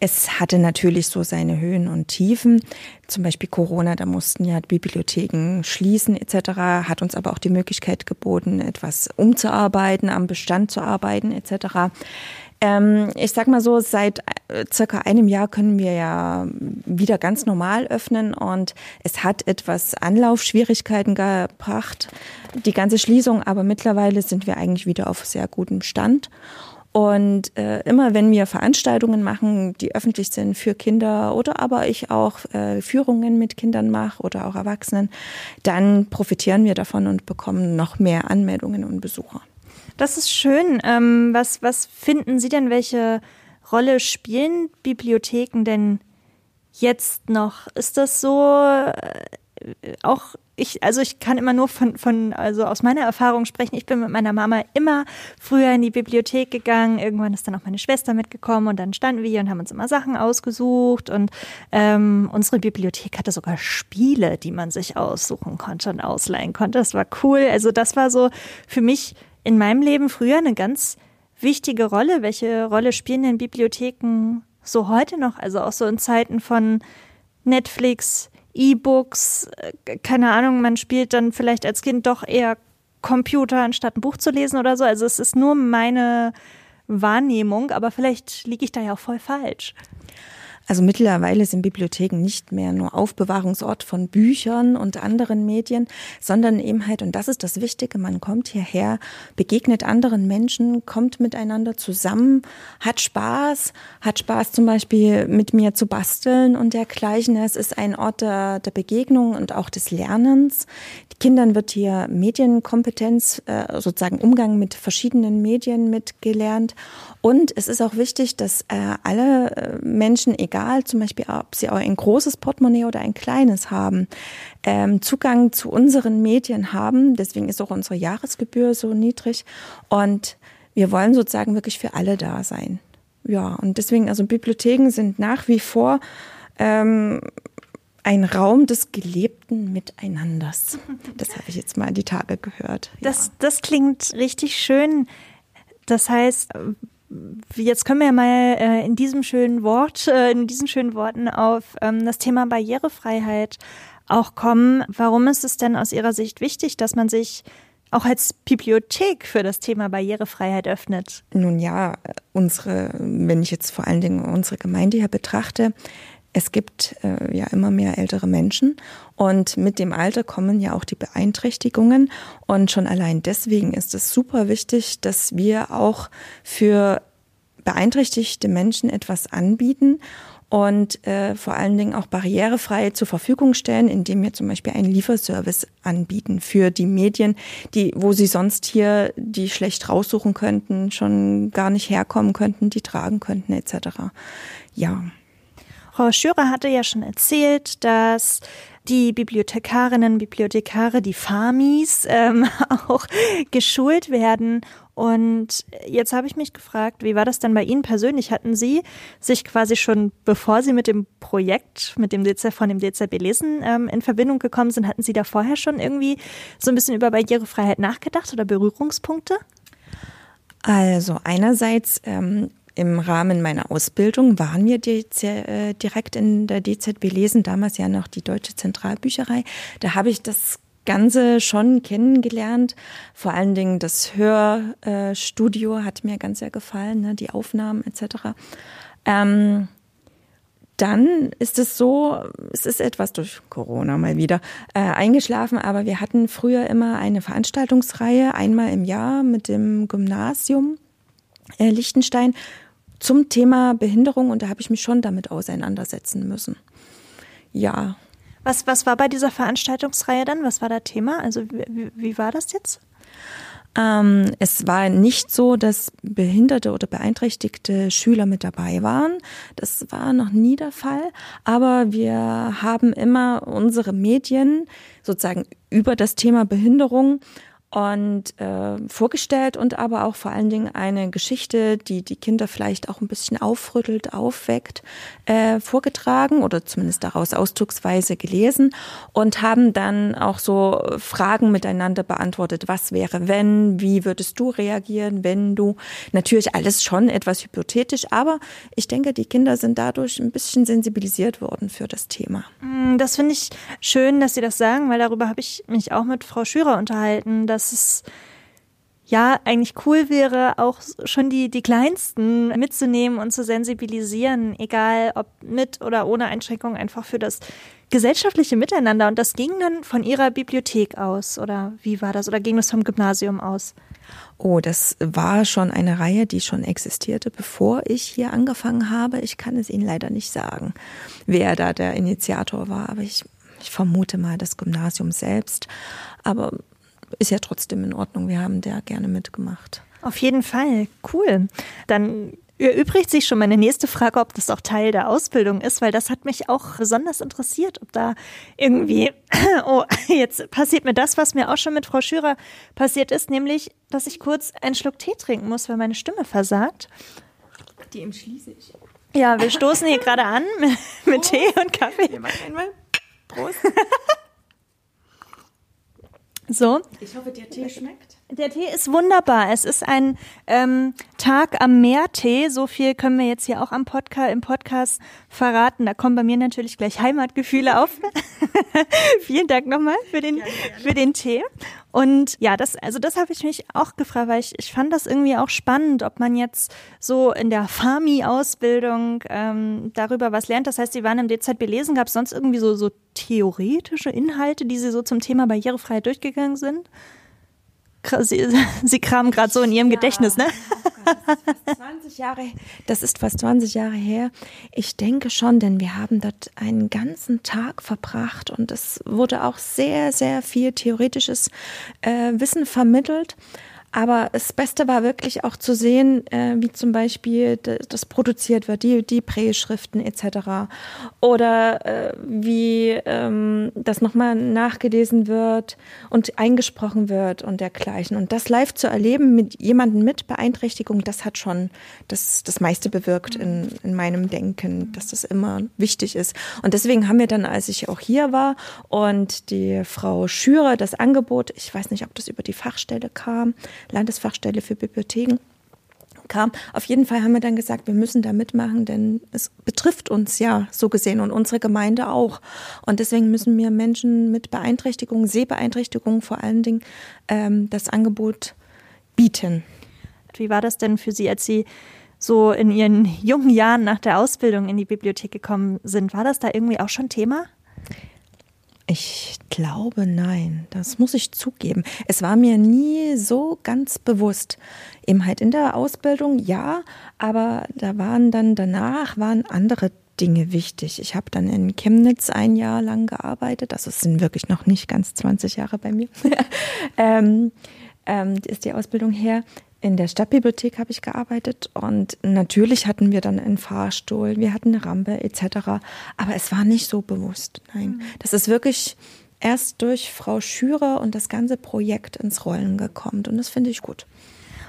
es hatte natürlich so seine Höhen und Tiefen. Zum Beispiel Corona, da mussten ja Bibliotheken schließen etc., hat uns aber auch die Möglichkeit geboten, etwas umzuarbeiten, am Bestand zu arbeiten etc. Ähm, ich sag mal so, seit äh, circa einem Jahr können wir ja wieder ganz normal öffnen und es hat etwas Anlaufschwierigkeiten gebracht, die ganze Schließung, aber mittlerweile sind wir eigentlich wieder auf sehr gutem Stand. Und äh, immer wenn wir Veranstaltungen machen, die öffentlich sind für Kinder oder aber ich auch äh, Führungen mit Kindern mache oder auch Erwachsenen, dann profitieren wir davon und bekommen noch mehr Anmeldungen und Besucher. Das ist schön. Ähm, was, was finden Sie denn, welche Rolle spielen Bibliotheken denn jetzt noch? Ist das so äh, auch ich, also ich kann immer nur von, von, also aus meiner Erfahrung sprechen. Ich bin mit meiner Mama immer früher in die Bibliothek gegangen. Irgendwann ist dann auch meine Schwester mitgekommen und dann standen wir hier und haben uns immer Sachen ausgesucht. Und ähm, unsere Bibliothek hatte sogar Spiele, die man sich aussuchen konnte und ausleihen konnte. Das war cool. Also das war so für mich in meinem Leben früher eine ganz wichtige Rolle. Welche Rolle spielen denn Bibliotheken so heute noch? Also auch so in Zeiten von Netflix, E-Books, äh, keine Ahnung, man spielt dann vielleicht als Kind doch eher Computer, anstatt ein Buch zu lesen oder so. Also es ist nur meine Wahrnehmung, aber vielleicht liege ich da ja auch voll falsch. Also mittlerweile sind Bibliotheken nicht mehr nur Aufbewahrungsort von Büchern und anderen Medien, sondern eben halt, und das ist das Wichtige, man kommt hierher, begegnet anderen Menschen, kommt miteinander zusammen, hat Spaß, hat Spaß zum Beispiel mit mir zu basteln und dergleichen. Es ist ein Ort der, der Begegnung und auch des Lernens. Die Kindern wird hier Medienkompetenz, äh, sozusagen Umgang mit verschiedenen Medien mitgelernt. Und es ist auch wichtig, dass äh, alle äh, Menschen, egal zum Beispiel, ob sie auch ein großes Portemonnaie oder ein kleines haben, ähm, Zugang zu unseren Medien haben. Deswegen ist auch unsere Jahresgebühr so niedrig. Und wir wollen sozusagen wirklich für alle da sein. Ja, und deswegen, also Bibliotheken sind nach wie vor ähm, ein Raum des gelebten Miteinanders. Das habe ich jetzt mal die Tage gehört. Ja. Das, das klingt richtig schön. Das heißt, Jetzt können wir mal äh, in diesem schönen Wort, äh, in diesen schönen Worten auf ähm, das Thema Barrierefreiheit auch kommen. Warum ist es denn aus Ihrer Sicht wichtig, dass man sich auch als Bibliothek für das Thema Barrierefreiheit öffnet? Nun ja, unsere, wenn ich jetzt vor allen Dingen unsere Gemeinde hier betrachte, es gibt äh, ja immer mehr ältere Menschen und mit dem Alter kommen ja auch die Beeinträchtigungen und schon allein deswegen ist es super wichtig, dass wir auch für beeinträchtigte Menschen etwas anbieten und äh, vor allen Dingen auch barrierefrei zur Verfügung stellen, indem wir zum Beispiel einen Lieferservice anbieten für die Medien, die, wo sie sonst hier die schlecht raussuchen könnten, schon gar nicht herkommen könnten, die tragen könnten etc. Ja. Frau Schürer hatte ja schon erzählt, dass die Bibliothekarinnen, Bibliothekare, die Farmis ähm, auch geschult werden. Und jetzt habe ich mich gefragt, wie war das denn bei Ihnen persönlich? Hatten Sie sich quasi schon, bevor Sie mit dem Projekt, mit dem DZ, von dem DZB Lesen ähm, in Verbindung gekommen sind, hatten Sie da vorher schon irgendwie so ein bisschen über Barrierefreiheit nachgedacht oder Berührungspunkte? Also einerseits ähm, im Rahmen meiner Ausbildung waren wir äh, direkt in der DZB lesen, damals ja noch die Deutsche Zentralbücherei. Da habe ich das Ganze schon kennengelernt. Vor allen Dingen das Hörstudio hat mir ganz sehr gefallen, ne, die Aufnahmen etc. Ähm, dann ist es so, es ist etwas durch Corona mal wieder äh, eingeschlafen, aber wir hatten früher immer eine Veranstaltungsreihe, einmal im Jahr mit dem Gymnasium äh, Liechtenstein zum Thema Behinderung und da habe ich mich schon damit auseinandersetzen müssen. Ja. Was, was war bei dieser Veranstaltungsreihe dann? Was war das Thema? Also wie, wie war das jetzt? Ähm, es war nicht so, dass behinderte oder beeinträchtigte Schüler mit dabei waren. Das war noch nie der Fall. Aber wir haben immer unsere Medien sozusagen über das Thema Behinderung und äh, vorgestellt und aber auch vor allen Dingen eine Geschichte, die die Kinder vielleicht auch ein bisschen aufrüttelt, aufweckt, äh, vorgetragen oder zumindest daraus ausdrucksweise gelesen und haben dann auch so Fragen miteinander beantwortet. Was wäre, wenn? Wie würdest du reagieren, wenn du? Natürlich alles schon etwas hypothetisch, aber ich denke, die Kinder sind dadurch ein bisschen sensibilisiert worden für das Thema. Mm, das finde ich schön, dass Sie das sagen, weil darüber habe ich mich auch mit Frau Schürer unterhalten, dass dass es ja eigentlich cool wäre, auch schon die, die Kleinsten mitzunehmen und zu sensibilisieren, egal ob mit oder ohne Einschränkung, einfach für das gesellschaftliche Miteinander. Und das ging dann von Ihrer Bibliothek aus oder wie war das? Oder ging das vom Gymnasium aus? Oh, das war schon eine Reihe, die schon existierte, bevor ich hier angefangen habe. Ich kann es Ihnen leider nicht sagen, wer da der Initiator war, aber ich, ich vermute mal das Gymnasium selbst. Aber ist ja trotzdem in Ordnung. Wir haben da gerne mitgemacht. Auf jeden Fall. Cool. Dann erübrigt sich schon meine nächste Frage, ob das auch Teil der Ausbildung ist, weil das hat mich auch besonders interessiert, ob da irgendwie, oh, jetzt passiert mir das, was mir auch schon mit Frau Schürer passiert ist, nämlich, dass ich kurz einen Schluck Tee trinken muss, weil meine Stimme versagt. Die entschließe ich. Ja, wir stoßen hier gerade an mit, mit Tee und Kaffee. Wir machen einmal. Prost. So. Ich hoffe, der Tee schmeckt. Der Tee ist wunderbar. Es ist ein ähm, Tag am Meer-Tee. So viel können wir jetzt hier auch am Podcast, im Podcast verraten. Da kommen bei mir natürlich gleich Heimatgefühle auf. Vielen Dank nochmal für den, für den Tee. Und ja, das, also das habe ich mich auch gefragt, weil ich, ich fand das irgendwie auch spannend, ob man jetzt so in der FAMI-Ausbildung ähm, darüber was lernt. Das heißt, Sie waren im DZB lesen, gab es sonst irgendwie so, so theoretische Inhalte, die Sie so zum Thema Barrierefreiheit durchgegangen sind? Sie, Sie kramen gerade so in Ihrem ja, Gedächtnis, ne? das, ist 20 Jahre, das ist fast 20 Jahre her. Ich denke schon, denn wir haben dort einen ganzen Tag verbracht und es wurde auch sehr, sehr viel theoretisches äh, Wissen vermittelt. Aber das Beste war wirklich auch zu sehen, äh, wie zum Beispiel das produziert wird, die, die Präschriften etc. Oder äh, wie ähm, das nochmal nachgelesen wird und eingesprochen wird und dergleichen. Und das live zu erleben mit jemandem mit Beeinträchtigung, das hat schon das, das meiste bewirkt in, in meinem Denken, dass das immer wichtig ist. Und deswegen haben wir dann, als ich auch hier war und die Frau Schürer das Angebot, ich weiß nicht, ob das über die Fachstelle kam, Landesfachstelle für Bibliotheken kam. Auf jeden Fall haben wir dann gesagt, wir müssen da mitmachen, denn es betrifft uns ja so gesehen und unsere Gemeinde auch. Und deswegen müssen wir Menschen mit Beeinträchtigungen, Sehbeeinträchtigungen vor allen Dingen, ähm, das Angebot bieten. Wie war das denn für Sie, als Sie so in Ihren jungen Jahren nach der Ausbildung in die Bibliothek gekommen sind? War das da irgendwie auch schon Thema? Ich glaube nein, das muss ich zugeben. Es war mir nie so ganz bewusst. Eben halt in der Ausbildung ja, aber da waren dann danach waren andere Dinge wichtig. Ich habe dann in Chemnitz ein Jahr lang gearbeitet, also es sind wirklich noch nicht ganz 20 Jahre bei mir. ähm, ähm, ist die Ausbildung her. In der Stadtbibliothek habe ich gearbeitet und natürlich hatten wir dann einen Fahrstuhl, wir hatten eine Rampe etc. Aber es war nicht so bewusst. Nein, mhm. das ist wirklich erst durch Frau Schürer und das ganze Projekt ins Rollen gekommen und das finde ich gut.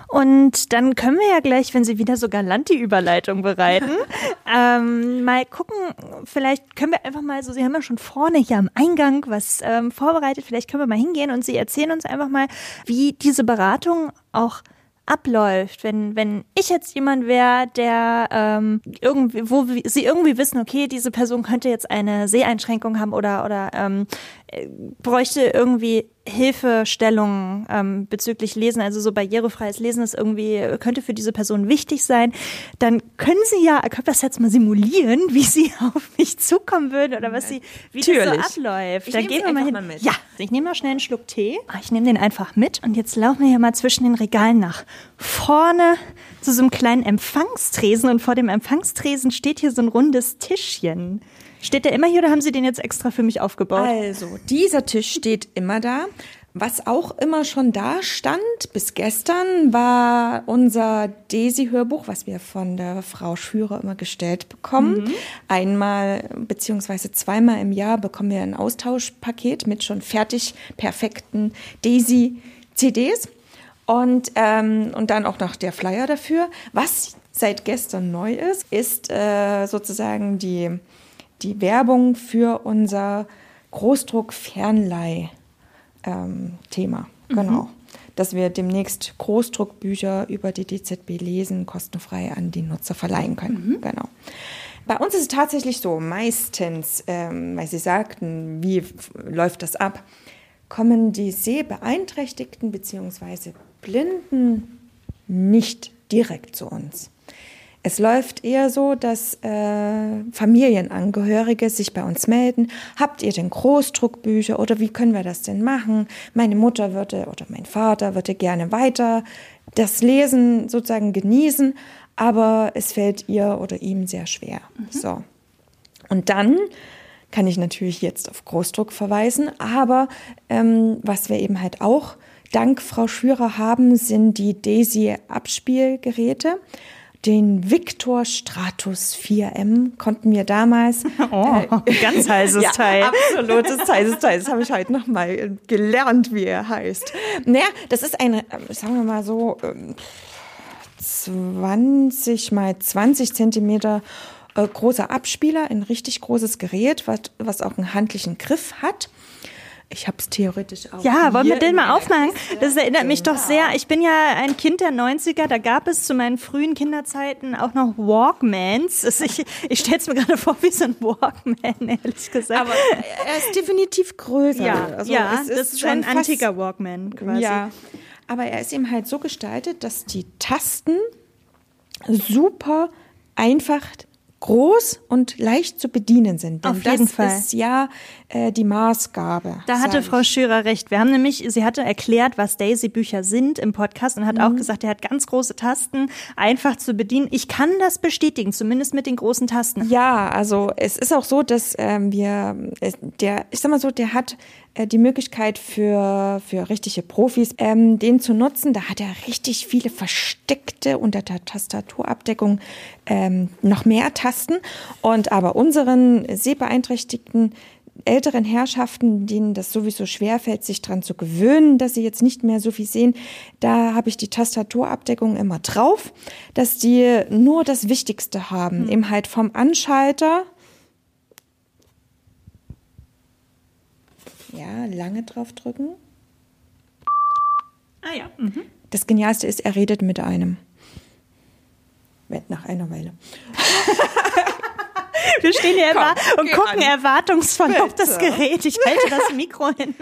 Und dann können wir ja gleich, wenn Sie wieder so galant die Überleitung bereiten, ähm, mal gucken, vielleicht können wir einfach mal so, Sie haben ja schon vorne hier am Eingang was ähm, vorbereitet, vielleicht können wir mal hingehen und Sie erzählen uns einfach mal, wie diese Beratung auch abläuft, wenn, wenn ich jetzt jemand wäre, der ähm, irgendwie, wo sie irgendwie wissen, okay, diese Person könnte jetzt eine Seheinschränkung haben oder, oder ähm, äh, bräuchte irgendwie Hilfestellungen ähm, bezüglich Lesen, also so barrierefreies Lesen ist irgendwie, könnte für diese Person wichtig sein, dann können Sie ja, können das jetzt mal simulieren, wie Sie auf mich zukommen würden oder was Sie, wie Natürlich. das so abläuft. Ich da gehen wir mal hin. Mal mit. Ja, ich nehme mal schnell einen Schluck Tee. Ah, ich nehme den einfach mit und jetzt laufen wir hier mal zwischen den Regalen nach vorne zu so einem kleinen Empfangstresen und vor dem Empfangstresen steht hier so ein rundes Tischchen. Steht der immer hier oder haben Sie den jetzt extra für mich aufgebaut? Also, dieser Tisch steht immer da. Was auch immer schon da stand bis gestern, war unser Desi-Hörbuch, was wir von der Frau Schürer immer gestellt bekommen. Mhm. Einmal beziehungsweise zweimal im Jahr bekommen wir ein Austauschpaket mit schon fertig perfekten Desi CDs und, ähm, und dann auch noch der Flyer dafür. Was seit gestern neu ist, ist äh, sozusagen die, die Werbung für unser Großdruck-Fernleih-Thema. Ähm, genau. Mhm. Dass wir demnächst Großdruckbücher über die DZB lesen, kostenfrei an die Nutzer verleihen können. Mhm. Genau. Bei uns ist es tatsächlich so, meistens, ähm, weil Sie sagten, wie läuft das ab, kommen die Sehbeeinträchtigten bzw. Blinden nicht direkt zu uns. Es läuft eher so, dass äh, Familienangehörige sich bei uns melden. Habt ihr denn Großdruckbücher oder wie können wir das denn machen? Meine Mutter würde oder mein Vater würde gerne weiter das Lesen sozusagen genießen, aber es fällt ihr oder ihm sehr schwer. Mhm. So. Und dann kann ich natürlich jetzt auf Großdruck verweisen, aber ähm, was wir eben halt auch dank Frau Schürer haben, sind die Daisy-Abspielgeräte. Den Victor Stratus 4M konnten wir damals. Oh, äh, ganz heißes ja, Teil. Absolutes heißes Teil. Das habe ich heute noch mal gelernt, wie er heißt. Naja, das ist ein, sagen wir mal so, 20 ähm, mal 20 Zentimeter äh, großer Abspieler, ein richtig großes Gerät, was, was auch einen handlichen Griff hat. Ich habe es theoretisch auch. Ja, wollen wir den mal aufmachen? Das erinnert mich doch sehr. Ich bin ja ein Kind der 90er. Da gab es zu meinen frühen Kinderzeiten auch noch Walkmans. Ich, ich stelle es mir gerade vor wie so ein Walkman, ehrlich gesagt. Aber er ist definitiv größer. Ja, also ja ist das ist ein antiker Walkman quasi. Ja, aber er ist eben halt so gestaltet, dass die Tasten super einfach groß und leicht zu bedienen sind. Denn Auf jeden das Fall. ist ja äh, die Maßgabe. Da hatte Frau Schürer recht. Wir haben nämlich, sie hatte erklärt, was Daisy-Bücher sind im Podcast und hat mhm. auch gesagt, er hat ganz große Tasten, einfach zu bedienen. Ich kann das bestätigen, zumindest mit den großen Tasten. Ja, also es ist auch so, dass ähm, wir, der, ich sag mal so, der hat die Möglichkeit für, für richtige Profis, ähm, den zu nutzen. Da hat er richtig viele versteckte unter der Tastaturabdeckung ähm, noch mehr Tasten. Und aber unseren sehbeeinträchtigten älteren Herrschaften, denen das sowieso schwerfällt, sich daran zu gewöhnen, dass sie jetzt nicht mehr so viel sehen, da habe ich die Tastaturabdeckung immer drauf, dass die nur das Wichtigste haben. Mhm. Eben halt vom Anschalter Ja, lange drauf drücken. Ah ja. Mhm. Das Genialste ist, er redet mit einem. Nach einer Weile. Wir stehen hier Komm, und gucken an. erwartungsvoll Bitte. auf das Gerät. Ich halte das Mikro hin.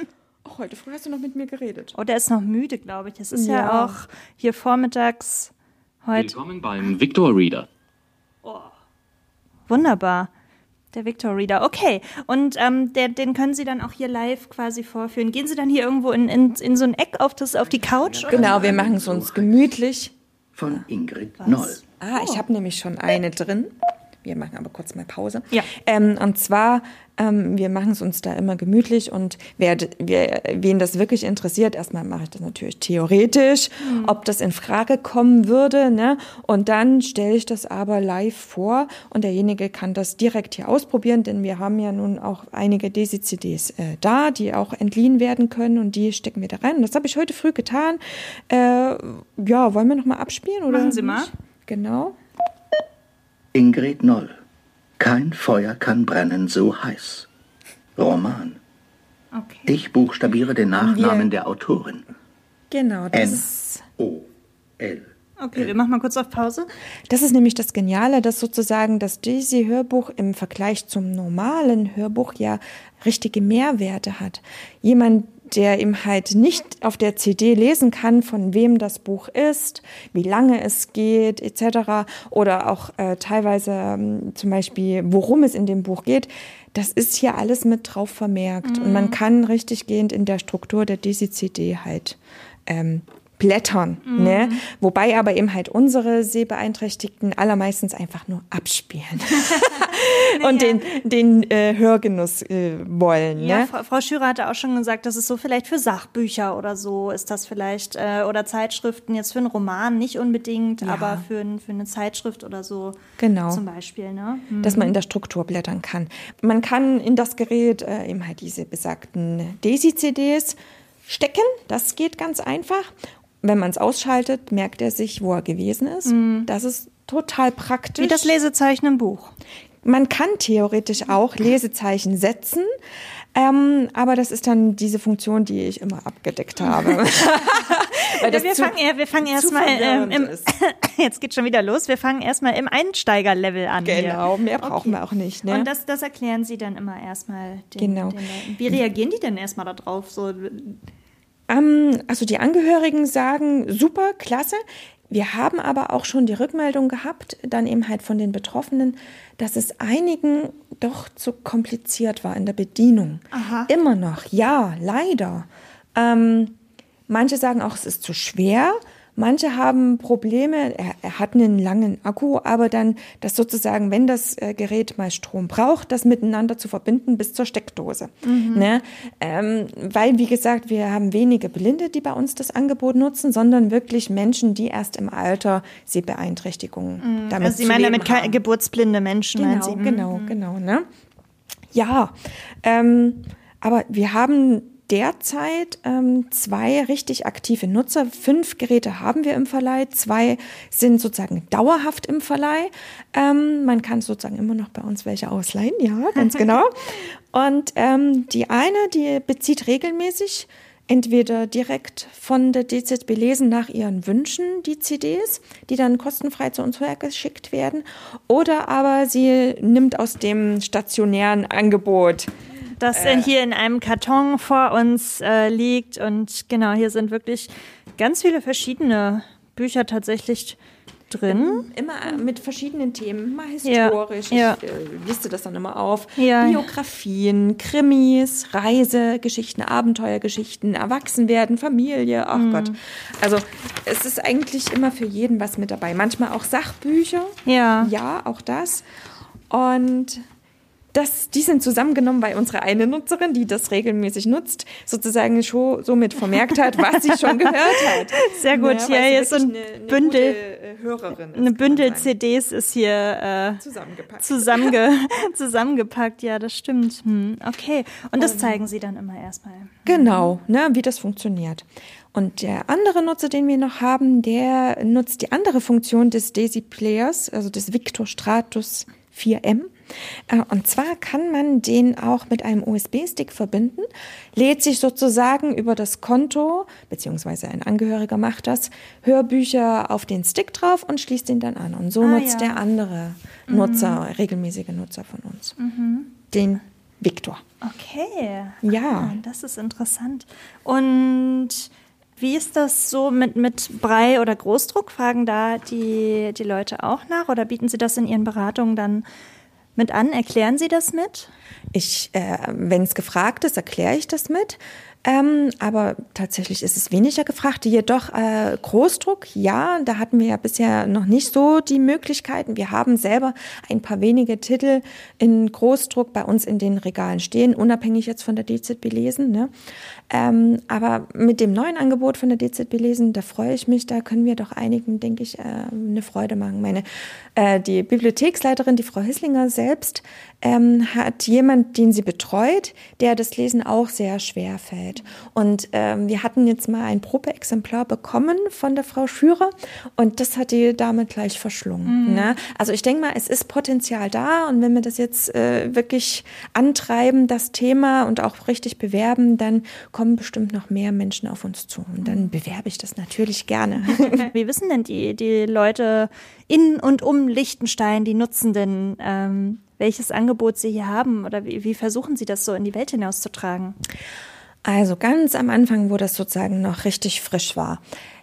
Ach, heute früh hast du noch mit mir geredet. Oh, der ist noch müde, glaube ich. Es ist ja. ja, auch hier vormittags heute. Willkommen beim Victor Reader. Oh. Wunderbar. Der Victor Reader, okay. Und ähm, der, den können Sie dann auch hier live quasi vorführen. Gehen Sie dann hier irgendwo in, in, in so ein Eck auf, das, auf die Couch? Genau, wir machen es uns gemütlich. Von Ingrid Was? Noll. Ah, ich habe nämlich schon eine drin. Wir machen aber kurz mal Pause. Ja. Ähm, und zwar, ähm, wir machen es uns da immer gemütlich und wer, wer, wen das wirklich interessiert, erstmal mache ich das natürlich theoretisch, mhm. ob das in Frage kommen würde. Ne? Und dann stelle ich das aber live vor und derjenige kann das direkt hier ausprobieren, denn wir haben ja nun auch einige Desi-CDs äh, da, die auch entliehen werden können und die stecken wir da rein. Und das habe ich heute früh getan. Äh, ja, wollen wir nochmal abspielen? Oder Machen Sie mal. Genau. Ingrid Noll. Kein Feuer kann brennen so heiß. Roman. Okay. Ich buchstabiere den Nachnamen wir, der Autorin. Genau, das. N-O-L. Okay, wir machen mal kurz auf Pause. Das ist nämlich das Geniale, dass sozusagen das Daisy-Hörbuch im Vergleich zum normalen Hörbuch ja richtige Mehrwerte hat. Jemand, der eben halt nicht auf der CD lesen kann, von wem das Buch ist, wie lange es geht, etc. Oder auch äh, teilweise ähm, zum Beispiel, worum es in dem Buch geht. Das ist hier alles mit drauf vermerkt. Mhm. Und man kann richtig gehend in der Struktur der DC-CD halt ähm, blättern. Mhm. Ne? Wobei aber eben halt unsere Sehbeeinträchtigten allermeistens einfach nur abspielen und den, den äh, Hörgenuss äh, wollen. Ja, ne? Frau, Frau Schürer hatte auch schon gesagt, das ist so vielleicht für Sachbücher oder so ist das vielleicht äh, oder Zeitschriften jetzt für einen Roman nicht unbedingt, ja. aber für, für eine Zeitschrift oder so genau. zum Beispiel. Ne? Mhm. Dass man in der Struktur blättern kann. Man kann in das Gerät äh, eben halt diese besagten Daisy-CDs stecken. Das geht ganz einfach. Wenn man es ausschaltet, merkt er sich, wo er gewesen ist. Mhm. Das ist total praktisch. Wie das Lesezeichen im Buch. Man kann theoretisch auch Lesezeichen setzen. Ähm, aber das ist dann diese Funktion, die ich immer abgedeckt habe. ja, wir, zu, fangen, ja, wir fangen erstmal ähm, im, jetzt geht schon wieder los. Wir fangen erstmal im Einsteigerlevel an. Genau, hier. mehr brauchen okay. wir auch nicht. Ne? Und das, das erklären Sie dann immer erstmal den, genau. den Leuten. Wie reagieren die denn erstmal darauf? So? Ähm, also die Angehörigen sagen, super, klasse. Wir haben aber auch schon die Rückmeldung gehabt, dann eben halt von den Betroffenen, dass es einigen doch zu kompliziert war in der Bedienung. Aha. Immer noch, ja, leider. Ähm, manche sagen auch, es ist zu schwer. Manche haben Probleme, er, er, hat einen langen Akku, aber dann das sozusagen, wenn das äh, Gerät mal Strom braucht, das miteinander zu verbinden bis zur Steckdose. Mhm. Ne? Ähm, weil, wie gesagt, wir haben wenige Blinde, die bei uns das Angebot nutzen, sondern wirklich Menschen, die erst im Alter Sehbeeinträchtigungen mhm. damit also Sie meinen damit haben. geburtsblinde Menschen, genau, Sie? Genau, mhm. genau. Ne? Ja, ähm, aber wir haben derzeit ähm, zwei richtig aktive Nutzer. Fünf Geräte haben wir im Verleih, zwei sind sozusagen dauerhaft im Verleih. Ähm, man kann sozusagen immer noch bei uns welche ausleihen, ja, ganz genau. Und ähm, die eine, die bezieht regelmäßig entweder direkt von der DZB lesen nach ihren Wünschen die CDs, die dann kostenfrei zu uns geschickt werden, oder aber sie nimmt aus dem stationären Angebot das äh, hier in einem Karton vor uns äh, liegt. Und genau, hier sind wirklich ganz viele verschiedene Bücher tatsächlich drin. Immer mit verschiedenen Themen, mal historisch. Ja, ich Äh, liste das dann immer auf. Ja. Biografien, Krimis, Reisegeschichten, Abenteuergeschichten, Erwachsenwerden, Familie. Ach mhm. Gott. Also es ist eigentlich immer für jeden was mit dabei. Manchmal auch Sachbücher. Ja. Ja, auch das. Und das, die sind zusammengenommen, weil unsere eine Nutzerin, die das regelmäßig nutzt, sozusagen schon somit vermerkt hat, was sie schon gehört hat. Sehr gut. Ja, hier ist so ein eine, eine Bündel. Äh, Hörerin eine Bündel CDs ist hier äh, zusammengepackt. Zusammenge zusammengepackt. Ja, das stimmt. Hm, okay. Und das zeigen Sie dann immer erstmal. Genau, ne, wie das funktioniert. Und der andere Nutzer, den wir noch haben, der nutzt die andere Funktion des Daisy Players, also des Victor Stratus 4M. Äh, und zwar kann man den auch mit einem USB-Stick verbinden, lädt sich sozusagen über das Konto, beziehungsweise ein Angehöriger macht das, Hörbücher auf den Stick drauf und schließt ihn dann an. Und so ah, nutzt ja. der andere Nutzer, mhm. regelmäßige Nutzer von uns, mhm. den Viktor. Okay. Ja. Ah, das ist interessant. Und wie ist das so mit, mit Brei- oder Großdruck? Fragen da die, die Leute auch nach oder bieten Sie das in Ihren Beratungen dann mit an? Erklären Sie das mit? Ich, äh, wenn es gefragt ist, erkläre ich das mit. Ähm, aber tatsächlich ist es weniger gefragt. Jedoch äh, Großdruck, ja, da hatten wir ja bisher noch nicht so die Möglichkeiten. Wir haben selber ein paar wenige Titel in Großdruck bei uns in den Regalen stehen, unabhängig jetzt von der DZB lesen. Ne? Ähm, aber mit dem neuen Angebot von der DZB lesen, da freue ich mich, da können wir doch einigen, denke ich, äh, eine Freude machen. Meine, äh, die Bibliotheksleiterin, die Frau Hisslinger selbst, ähm, hat jemand, den sie betreut, der das Lesen auch sehr schwer fällt. Und ähm, wir hatten jetzt mal ein Probeexemplar bekommen von der Frau Schürer und das hat die Dame gleich verschlungen. Mhm. Ne? Also ich denke mal, es ist Potenzial da und wenn wir das jetzt äh, wirklich antreiben, das Thema und auch richtig bewerben, dann kommen bestimmt noch mehr Menschen auf uns zu und dann bewerbe ich das natürlich gerne. Wie wissen denn die, die Leute in und um Liechtenstein, die Nutzenden, ähm, welches Angebot Sie hier haben oder wie, wie versuchen Sie das so in die Welt hinauszutragen? Also ganz am Anfang, wo das sozusagen noch richtig frisch war.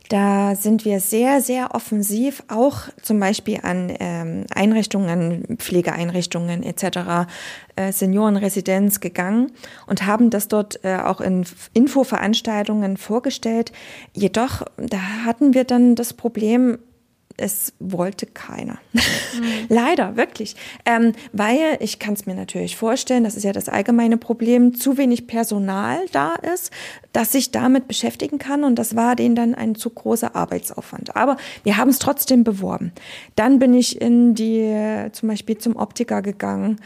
Da sind wir sehr, sehr offensiv auch zum Beispiel an ähm, Einrichtungen, Pflegeeinrichtungen etc., äh, Seniorenresidenz gegangen und haben das dort äh, auch in Infoveranstaltungen vorgestellt. Jedoch, da hatten wir dann das Problem, es wollte keiner. Mhm. Leider, wirklich. Ähm, weil, ich kann es mir natürlich vorstellen, das ist ja das allgemeine Problem, zu wenig Personal da ist, das sich damit beschäftigen kann und das war denen dann ein zu großer Arbeitsaufwand. Aber wir haben es trotzdem beworben. Dann bin ich in die, zum Beispiel zum Optiker gegangen,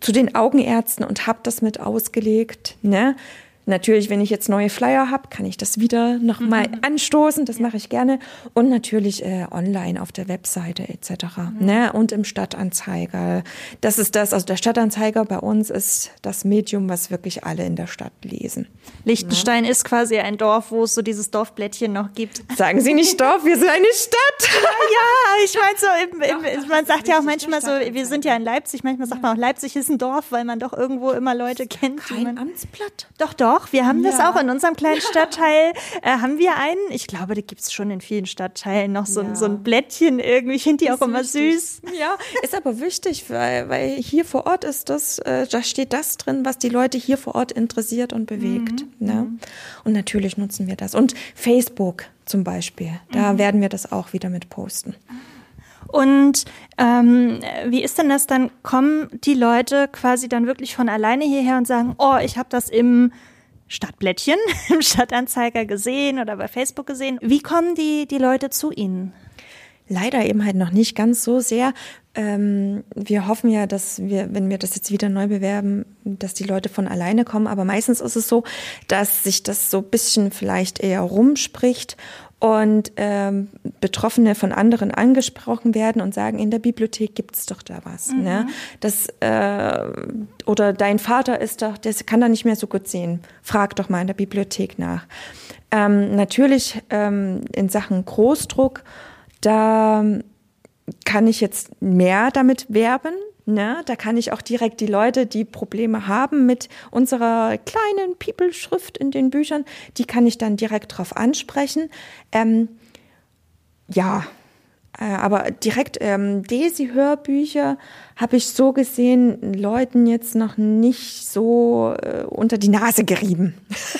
zu den Augenärzten und habe das mit ausgelegt. Ne? Natürlich, wenn ich jetzt neue Flyer habe, kann ich das wieder nochmal mhm. anstoßen. Das ja. mache ich gerne. Und natürlich äh, online auf der Webseite etc. Mhm. Ne? Und im Stadtanzeiger. Das ist das, also der Stadtanzeiger bei uns ist das Medium, was wirklich alle in der Stadt lesen. Liechtenstein ja. ist quasi ein Dorf, wo es so dieses Dorfblättchen noch gibt. Sagen Sie nicht Dorf, wir sind eine Stadt. ja, ich meine so, im, im, man sagt ja auch manchmal so, wir sind ja in Leipzig, manchmal sagt man auch, Leipzig ist ein Dorf, weil man doch irgendwo immer Leute kennt. Kein Amtsblatt. Doch, doch. Doch, wir haben ja. das auch in unserem kleinen Stadtteil. Äh, haben wir einen? Ich glaube, da gibt es schon in vielen Stadtteilen noch so, ja. so ein Blättchen irgendwie. Ich finde die auch immer wichtig. süß. Ja, ist aber wichtig, weil, weil hier vor Ort ist das, äh, da steht das drin, was die Leute hier vor Ort interessiert und bewegt. Mhm. Ne? Mhm. Und natürlich nutzen wir das. Und Facebook zum Beispiel, da mhm. werden wir das auch wieder mit posten. Und ähm, wie ist denn das dann? Kommen die Leute quasi dann wirklich von alleine hierher und sagen, oh, ich habe das im Stadtblättchen im Stadtanzeiger gesehen oder bei Facebook gesehen. Wie kommen die, die Leute zu Ihnen? Leider eben halt noch nicht ganz so sehr. Ähm, wir hoffen ja, dass wir, wenn wir das jetzt wieder neu bewerben, dass die Leute von alleine kommen. Aber meistens ist es so, dass sich das so ein bisschen vielleicht eher rumspricht und ähm, Betroffene von anderen angesprochen werden und sagen, in der Bibliothek gibt's doch da was. Mhm. Ne? Das, äh, oder dein Vater ist doch, der kann da nicht mehr so gut sehen. Frag doch mal in der Bibliothek nach. Ähm, natürlich ähm, in Sachen Großdruck, da kann ich jetzt mehr damit werben, Ne, da kann ich auch direkt die Leute, die Probleme haben mit unserer kleinen People-Schrift in den Büchern, die kann ich dann direkt drauf ansprechen. Ähm, ja, äh, aber direkt ähm, Desi-Hörbücher habe ich so gesehen Leuten jetzt noch nicht so äh, unter die Nase gerieben.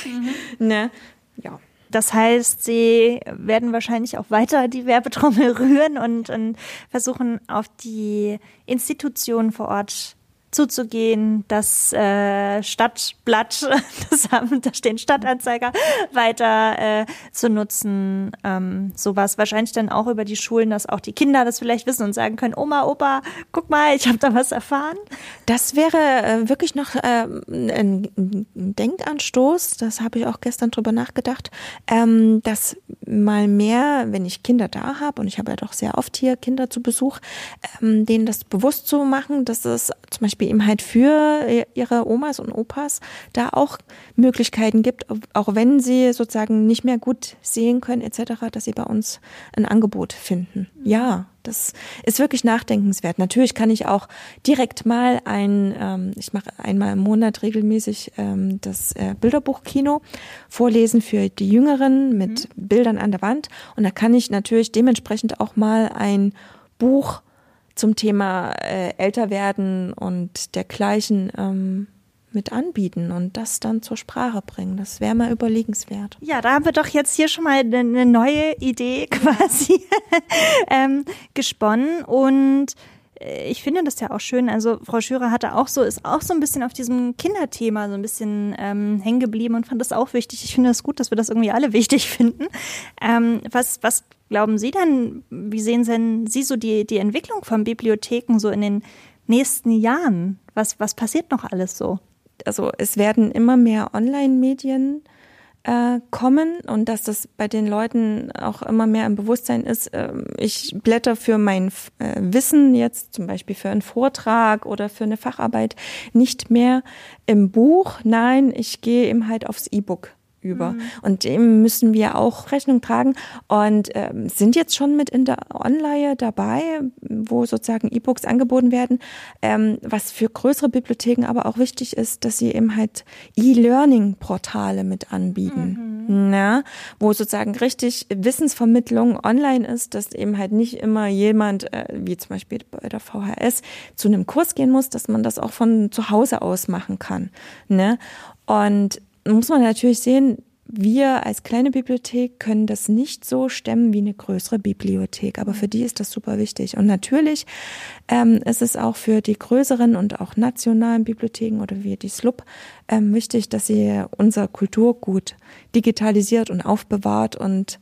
Mhm. ne? Ja. Das heißt, sie werden wahrscheinlich auch weiter die Werbetrommel rühren und, und versuchen auf die Institutionen vor Ort zuzugehen, das äh, Stadtblatt, das haben, da stehen Stadtanzeiger, weiter äh, zu nutzen. Ähm, sowas wahrscheinlich dann auch über die Schulen, dass auch die Kinder das vielleicht wissen und sagen können, Oma, Opa, guck mal, ich habe da was erfahren. Das wäre äh, wirklich noch äh, ein Denkanstoß, das habe ich auch gestern drüber nachgedacht, ähm, dass mal mehr, wenn ich Kinder da habe, und ich habe ja doch sehr oft hier Kinder zu Besuch, ähm, denen das bewusst zu machen, dass es zum Beispiel Beispiel eben halt für ihre Omas und Opas da auch Möglichkeiten gibt, auch wenn sie sozusagen nicht mehr gut sehen können etc., dass sie bei uns ein Angebot finden. Ja, das ist wirklich nachdenkenswert. Natürlich kann ich auch direkt mal ein, ähm, ich mache einmal im Monat regelmäßig ähm, das äh, Bilderbuchkino vorlesen für die Jüngeren mit mhm. Bildern an der Wand. Und da kann ich natürlich dementsprechend auch mal ein Buch zum Thema äh, älter werden und dergleichen ähm, mit anbieten und das dann zur Sprache bringen. Das wäre mal überlegenswert. Ja, da haben wir doch jetzt hier schon mal eine neue Idee quasi ähm, gesponnen und ich finde das ja auch schön. Also Frau Schürer hatte auch so, ist auch so ein bisschen auf diesem Kinderthema so ein bisschen ähm, hängen geblieben und fand das auch wichtig. Ich finde das gut, dass wir das irgendwie alle wichtig finden. Ähm, was, was glauben Sie denn, wie sehen denn Sie so die, die Entwicklung von Bibliotheken so in den nächsten Jahren? Was, was passiert noch alles so? Also es werden immer mehr Online-Medien äh, kommen und dass das bei den Leuten auch immer mehr im Bewusstsein ist. Äh, ich blätter für mein äh, Wissen jetzt zum Beispiel für einen Vortrag oder für eine Facharbeit nicht mehr im Buch. Nein, ich gehe eben halt aufs E-Book über. Mhm. Und dem müssen wir auch Rechnung tragen und ähm, sind jetzt schon mit in der Online dabei, wo sozusagen E-Books angeboten werden. Ähm, was für größere Bibliotheken aber auch wichtig ist, dass sie eben halt E-Learning-Portale mit anbieten. Mhm. Na, wo sozusagen richtig Wissensvermittlung online ist, dass eben halt nicht immer jemand, äh, wie zum Beispiel bei der VHS, zu einem Kurs gehen muss, dass man das auch von zu Hause aus machen kann. Ne? Und muss man natürlich sehen, wir als kleine Bibliothek können das nicht so stemmen wie eine größere Bibliothek, aber für die ist das super wichtig. Und natürlich ähm, ist es auch für die größeren und auch nationalen Bibliotheken oder wie die SLUB ähm, wichtig, dass sie unser Kulturgut digitalisiert und aufbewahrt und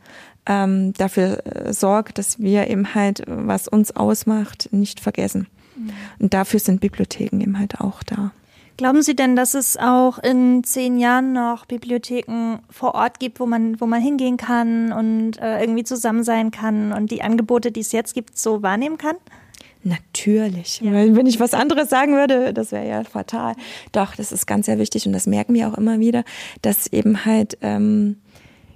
ähm, dafür äh, sorgt, dass wir eben halt, was uns ausmacht, nicht vergessen. Mhm. Und dafür sind Bibliotheken eben halt auch da. Glauben Sie denn, dass es auch in zehn Jahren noch Bibliotheken vor Ort gibt, wo man, wo man hingehen kann und äh, irgendwie zusammen sein kann und die Angebote, die es jetzt gibt, so wahrnehmen kann? Natürlich. Ja. Wenn ich was anderes sagen würde, das wäre ja fatal. Doch, das ist ganz sehr wichtig und das merken wir auch immer wieder, dass eben halt ähm,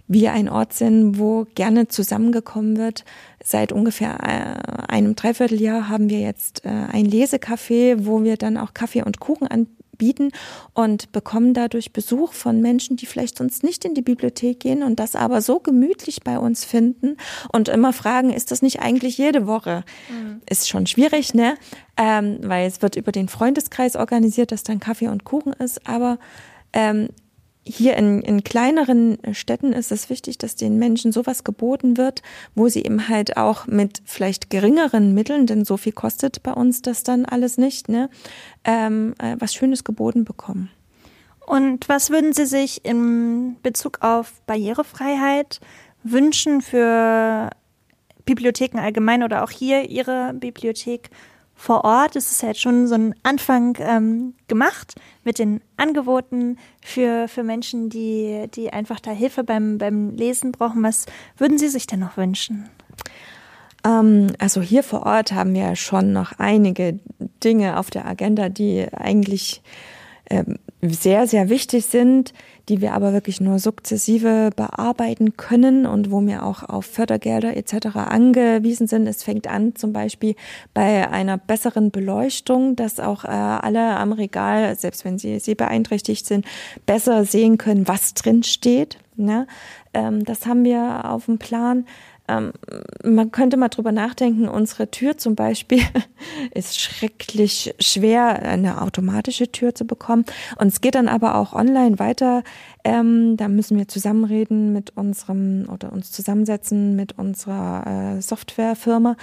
wir ein Ort sind, wo gerne zusammengekommen wird. Seit ungefähr äh, einem Dreivierteljahr haben wir jetzt äh, ein Lesecafé, wo wir dann auch Kaffee und Kuchen anbieten und bekommen dadurch Besuch von Menschen, die vielleicht sonst nicht in die Bibliothek gehen und das aber so gemütlich bei uns finden und immer fragen, ist das nicht eigentlich jede Woche? Mhm. Ist schon schwierig, ne? Ähm, weil es wird über den Freundeskreis organisiert, dass dann Kaffee und Kuchen ist, aber ähm, hier in, in kleineren Städten ist es wichtig, dass den Menschen sowas geboten wird, wo sie eben halt auch mit vielleicht geringeren Mitteln, denn so viel kostet bei uns das dann alles nicht, ne, ähm, äh, was Schönes geboten bekommen. Und was würden Sie sich in Bezug auf Barrierefreiheit wünschen für Bibliotheken allgemein oder auch hier Ihre Bibliothek? Vor Ort ist es jetzt schon so ein Anfang ähm, gemacht mit den Angeboten für, für Menschen, die, die einfach da Hilfe beim, beim Lesen brauchen. Was würden Sie sich denn noch wünschen? Ähm, also hier vor Ort haben wir schon noch einige Dinge auf der Agenda, die eigentlich ähm, sehr, sehr wichtig sind, die wir aber wirklich nur sukzessive bearbeiten können und wo wir auch auf Fördergelder etc. angewiesen sind. Es fängt an zum Beispiel bei einer besseren Beleuchtung, dass auch äh, alle am Regal, selbst wenn sie, sie beeinträchtigt sind, besser sehen können, was drin steht. Ne? Ähm, das haben wir auf dem Plan. Ähm, man könnte mal drüber nachdenken, unsere Tür zum Beispiel ist schrecklich schwer, eine automatische Tür zu bekommen. Und es geht dann aber auch online weiter. Ähm, da müssen wir zusammenreden mit unserem oder uns zusammensetzen mit unserer äh, Softwarefirma,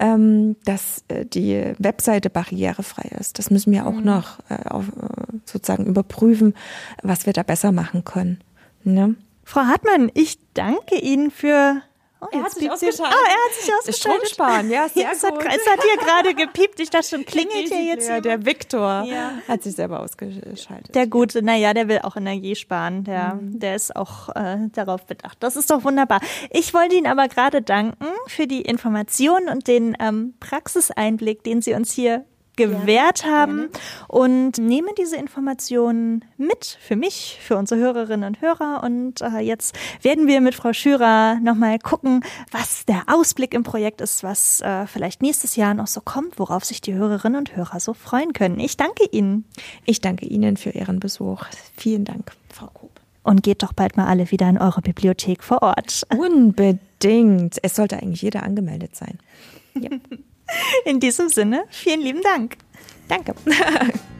ähm, dass äh, die Webseite barrierefrei ist. Das müssen wir auch mhm. noch äh, auf, äh, sozusagen überprüfen, was wir da besser machen können. Ne? Frau Hartmann, ich danke Ihnen für Oh, er hat sich ausgeschaltet. Ah, er hat sich ausgeschaltet. Stromsparen, ja, sehr es gut. Hat, es hat hier gerade gepiept. Ich dachte schon, klingelt hier jetzt Ja, der Viktor ja. hat sich selber ausgeschaltet. Der Gute, naja, der will auch Energie sparen. Der, mhm. der ist auch äh, darauf bedacht. Das ist doch wunderbar. Ich wollte Ihnen aber gerade danken für die Informationen und den ähm, Praxiseinblick, den Sie uns hier gewährt ja, haben gerne. und nehme diese Informationen mit für mich, für unsere Hörerinnen und Hörer. Und äh, jetzt werden wir mit Frau Schürer nochmal gucken, was der Ausblick im Projekt ist, was äh, vielleicht nächstes Jahr noch so kommt, worauf sich die Hörerinnen und Hörer so freuen können. Ich danke Ihnen. Ich danke Ihnen für Ihren Besuch. Vielen Dank, Frau Koop. Und geht doch bald mal alle wieder in eure Bibliothek vor Ort. Unbedingt. Es sollte eigentlich jeder angemeldet sein. Ja. In diesem Sinne, vielen lieben Dank. Danke.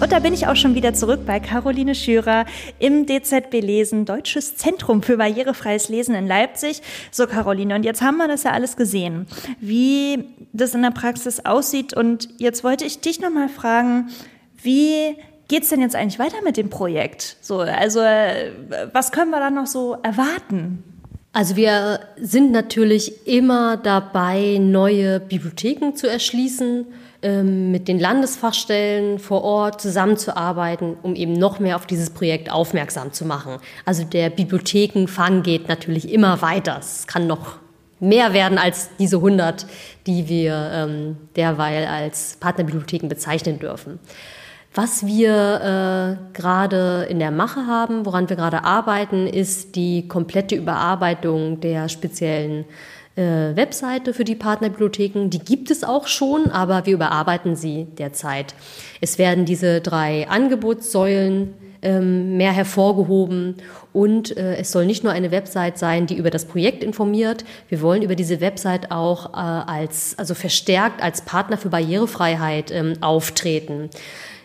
Und da bin ich auch schon wieder zurück bei Caroline Schürer im DZB Lesen, Deutsches Zentrum für barrierefreies Lesen in Leipzig. So, Caroline, und jetzt haben wir das ja alles gesehen, wie das in der Praxis aussieht. Und jetzt wollte ich dich nochmal fragen, wie geht's denn jetzt eigentlich weiter mit dem Projekt? So, also, äh, was können wir da noch so erwarten? Also wir sind natürlich immer dabei, neue Bibliotheken zu erschließen, ähm, mit den Landesfachstellen vor Ort zusammenzuarbeiten, um eben noch mehr auf dieses Projekt aufmerksam zu machen. Also der Bibliothekenfang geht natürlich immer weiter. Es kann noch mehr werden als diese 100, die wir ähm, derweil als Partnerbibliotheken bezeichnen dürfen. Was wir äh, gerade in der Mache haben, woran wir gerade arbeiten, ist die komplette Überarbeitung der speziellen äh, Webseite für die Partnerbibliotheken. Die gibt es auch schon, aber wir überarbeiten sie derzeit. Es werden diese drei Angebotssäulen ähm, mehr hervorgehoben und äh, es soll nicht nur eine Website sein, die über das Projekt informiert. Wir wollen über diese Website auch äh, als, also verstärkt als Partner für Barrierefreiheit ähm, auftreten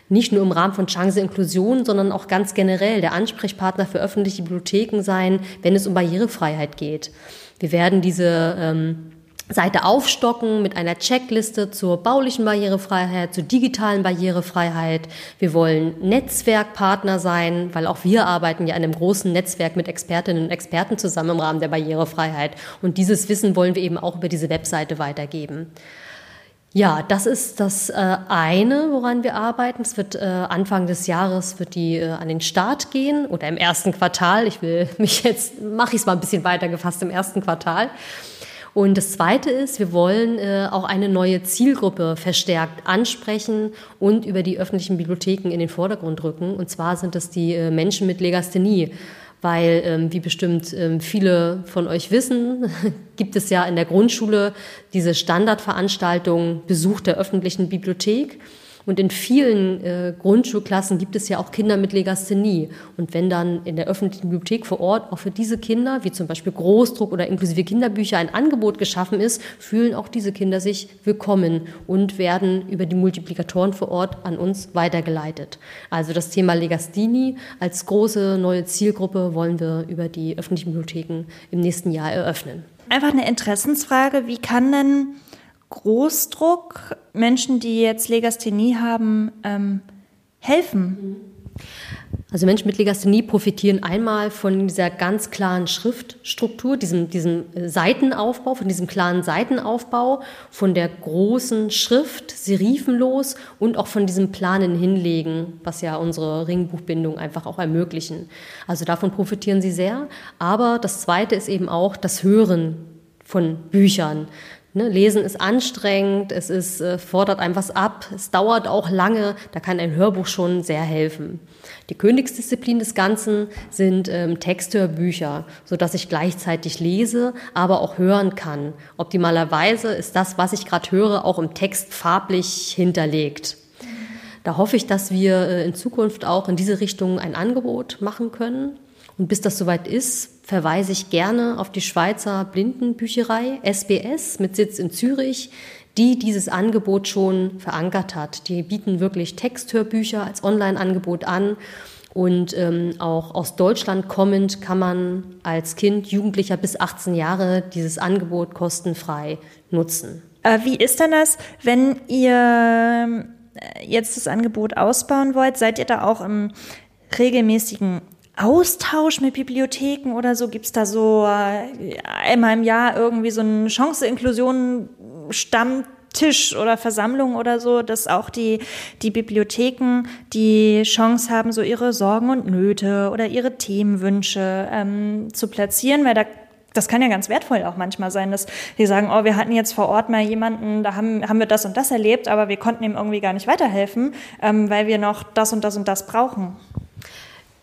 nicht nur im Rahmen von Chance Inklusion, sondern auch ganz generell der Ansprechpartner für öffentliche Bibliotheken sein, wenn es um Barrierefreiheit geht. Wir werden diese ähm, Seite aufstocken mit einer Checkliste zur baulichen Barrierefreiheit, zur digitalen Barrierefreiheit. Wir wollen Netzwerkpartner sein, weil auch wir arbeiten ja in einem großen Netzwerk mit Expertinnen und Experten zusammen im Rahmen der Barrierefreiheit. Und dieses Wissen wollen wir eben auch über diese Webseite weitergeben. Ja, das ist das äh, eine, woran wir arbeiten. Es wird äh, Anfang des Jahres wird die äh, an den Start gehen oder im ersten Quartal. Ich will mich jetzt mache ich es mal ein bisschen weiter gefasst im ersten Quartal. Und das Zweite ist, wir wollen äh, auch eine neue Zielgruppe verstärkt ansprechen und über die öffentlichen Bibliotheken in den Vordergrund rücken. Und zwar sind es die äh, Menschen mit Legasthenie weil, ähm, wie bestimmt ähm, viele von euch wissen, gibt es ja in der Grundschule diese Standardveranstaltung Besuch der öffentlichen Bibliothek. Und in vielen äh, Grundschulklassen gibt es ja auch Kinder mit Legasthenie. Und wenn dann in der öffentlichen Bibliothek vor Ort auch für diese Kinder, wie zum Beispiel Großdruck oder inklusive Kinderbücher, ein Angebot geschaffen ist, fühlen auch diese Kinder sich willkommen und werden über die Multiplikatoren vor Ort an uns weitergeleitet. Also das Thema Legasthenie als große neue Zielgruppe wollen wir über die öffentlichen Bibliotheken im nächsten Jahr eröffnen. Einfach eine Interessensfrage. Wie kann denn Großdruck Menschen, die jetzt Legasthenie haben, ähm, helfen? Also Menschen mit Legasthenie profitieren einmal von dieser ganz klaren Schriftstruktur, diesem, diesem Seitenaufbau, von diesem klaren Seitenaufbau, von der großen Schrift, serifenlos und auch von diesem planen Hinlegen, was ja unsere Ringbuchbindung einfach auch ermöglichen. Also davon profitieren sie sehr. Aber das Zweite ist eben auch das Hören von Büchern. Ne, Lesen ist anstrengend, es ist, äh, fordert einem was ab, es dauert auch lange, da kann ein Hörbuch schon sehr helfen. Die Königsdisziplin des Ganzen sind ähm, Texthörbücher, sodass ich gleichzeitig lese, aber auch hören kann. Optimalerweise ist das, was ich gerade höre, auch im Text farblich hinterlegt. Da hoffe ich, dass wir äh, in Zukunft auch in diese Richtung ein Angebot machen können. Und bis das soweit ist, verweise ich gerne auf die Schweizer Blindenbücherei SBS mit Sitz in Zürich, die dieses Angebot schon verankert hat. Die bieten wirklich Texthörbücher als Online-Angebot an. Und ähm, auch aus Deutschland kommend kann man als Kind, Jugendlicher bis 18 Jahre dieses Angebot kostenfrei nutzen. Äh, wie ist denn das, wenn ihr äh, jetzt das Angebot ausbauen wollt? Seid ihr da auch im regelmäßigen Austausch mit Bibliotheken oder so? Gibt es da so äh, einmal im Jahr irgendwie so eine Chance-Inklusion Stammtisch oder Versammlung oder so, dass auch die, die Bibliotheken die Chance haben, so ihre Sorgen und Nöte oder ihre Themenwünsche ähm, zu platzieren, weil da das kann ja ganz wertvoll auch manchmal sein, dass die sagen, oh, wir hatten jetzt vor Ort mal jemanden, da haben, haben wir das und das erlebt, aber wir konnten ihm irgendwie gar nicht weiterhelfen, ähm, weil wir noch das und das und das brauchen.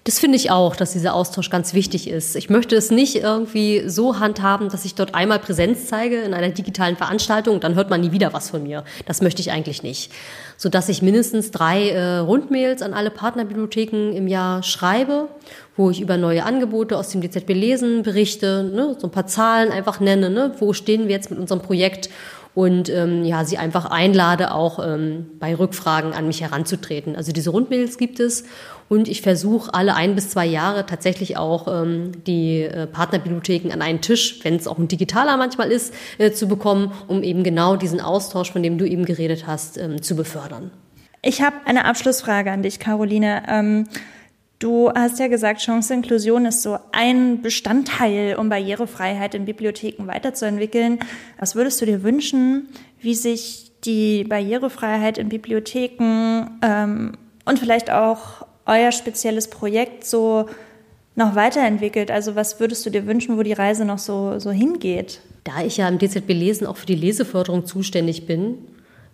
Das finde ich auch, dass dieser Austausch ganz wichtig ist. Ich möchte es nicht irgendwie so handhaben, dass ich dort einmal Präsenz zeige in einer digitalen Veranstaltung und dann hört man nie wieder was von mir. Das möchte ich eigentlich nicht. Sodass ich mindestens drei äh, Rundmails an alle Partnerbibliotheken im Jahr schreibe, wo ich über neue Angebote aus dem DZB Lesen berichte, ne, so ein paar Zahlen einfach nenne, ne, wo stehen wir jetzt mit unserem Projekt und ähm, ja, sie einfach einlade, auch ähm, bei Rückfragen an mich heranzutreten. Also diese Rundmails gibt es und ich versuche alle ein bis zwei Jahre tatsächlich auch ähm, die äh, Partnerbibliotheken an einen Tisch, wenn es auch ein digitaler manchmal ist, äh, zu bekommen, um eben genau diesen Austausch, von dem du eben geredet hast, ähm, zu befördern. Ich habe eine Abschlussfrage an dich, Caroline. Ähm Du hast ja gesagt, Chanceninklusion ist so ein Bestandteil, um Barrierefreiheit in Bibliotheken weiterzuentwickeln. Was würdest du dir wünschen, wie sich die Barrierefreiheit in Bibliotheken ähm, und vielleicht auch euer spezielles Projekt so noch weiterentwickelt? Also was würdest du dir wünschen, wo die Reise noch so, so hingeht? Da ich ja im DZB Lesen auch für die Leseförderung zuständig bin,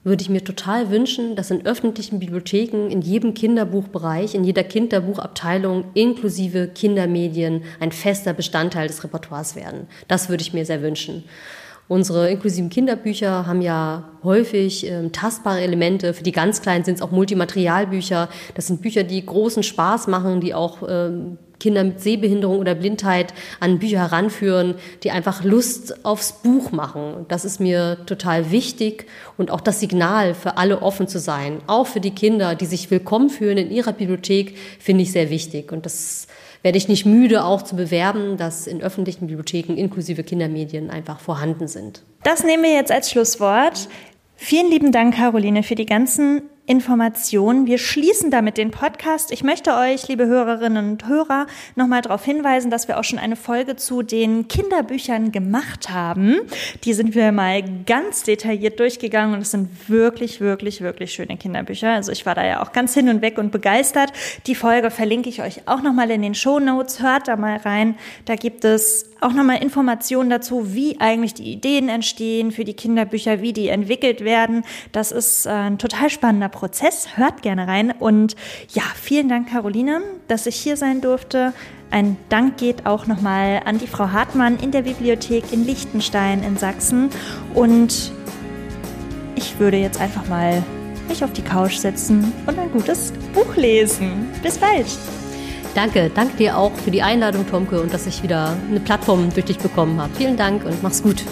würde ich mir total wünschen, dass in öffentlichen Bibliotheken, in jedem Kinderbuchbereich, in jeder Kinderbuchabteilung inklusive Kindermedien ein fester Bestandteil des Repertoires werden. Das würde ich mir sehr wünschen. Unsere inklusiven Kinderbücher haben ja häufig ähm, tastbare Elemente. Für die ganz Kleinen sind es auch Multimaterialbücher. Das sind Bücher, die großen Spaß machen, die auch ähm, Kinder mit Sehbehinderung oder Blindheit an Bücher heranführen, die einfach Lust aufs Buch machen. Das ist mir total wichtig und auch das Signal für alle offen zu sein, auch für die Kinder, die sich willkommen fühlen in ihrer Bibliothek, finde ich sehr wichtig. Und das werde ich nicht müde, auch zu bewerben, dass in öffentlichen Bibliotheken inklusive Kindermedien einfach vorhanden sind. Das nehmen wir jetzt als Schlusswort. Vielen lieben Dank, Caroline, für die ganzen Informationen. Wir schließen damit den Podcast. Ich möchte euch, liebe Hörerinnen und Hörer, nochmal darauf hinweisen, dass wir auch schon eine Folge zu den Kinderbüchern gemacht haben. Die sind wir mal ganz detailliert durchgegangen und es sind wirklich, wirklich, wirklich schöne Kinderbücher. Also ich war da ja auch ganz hin und weg und begeistert. Die Folge verlinke ich euch auch nochmal in den Show Notes. Hört da mal rein. Da gibt es auch nochmal Informationen dazu, wie eigentlich die Ideen entstehen für die Kinderbücher, wie die entwickelt werden. Das ist äh, ein total spannender Prozess. Hört gerne rein. Und ja, vielen Dank, Caroline, dass ich hier sein durfte. Ein Dank geht auch nochmal an die Frau Hartmann in der Bibliothek in Liechtenstein in Sachsen. Und ich würde jetzt einfach mal mich auf die Couch setzen und ein gutes Buch lesen. Bis bald! Danke, danke dir auch für die Einladung, Tomke, und dass ich wieder eine Plattform durch dich bekommen habe. Vielen Dank und mach's gut.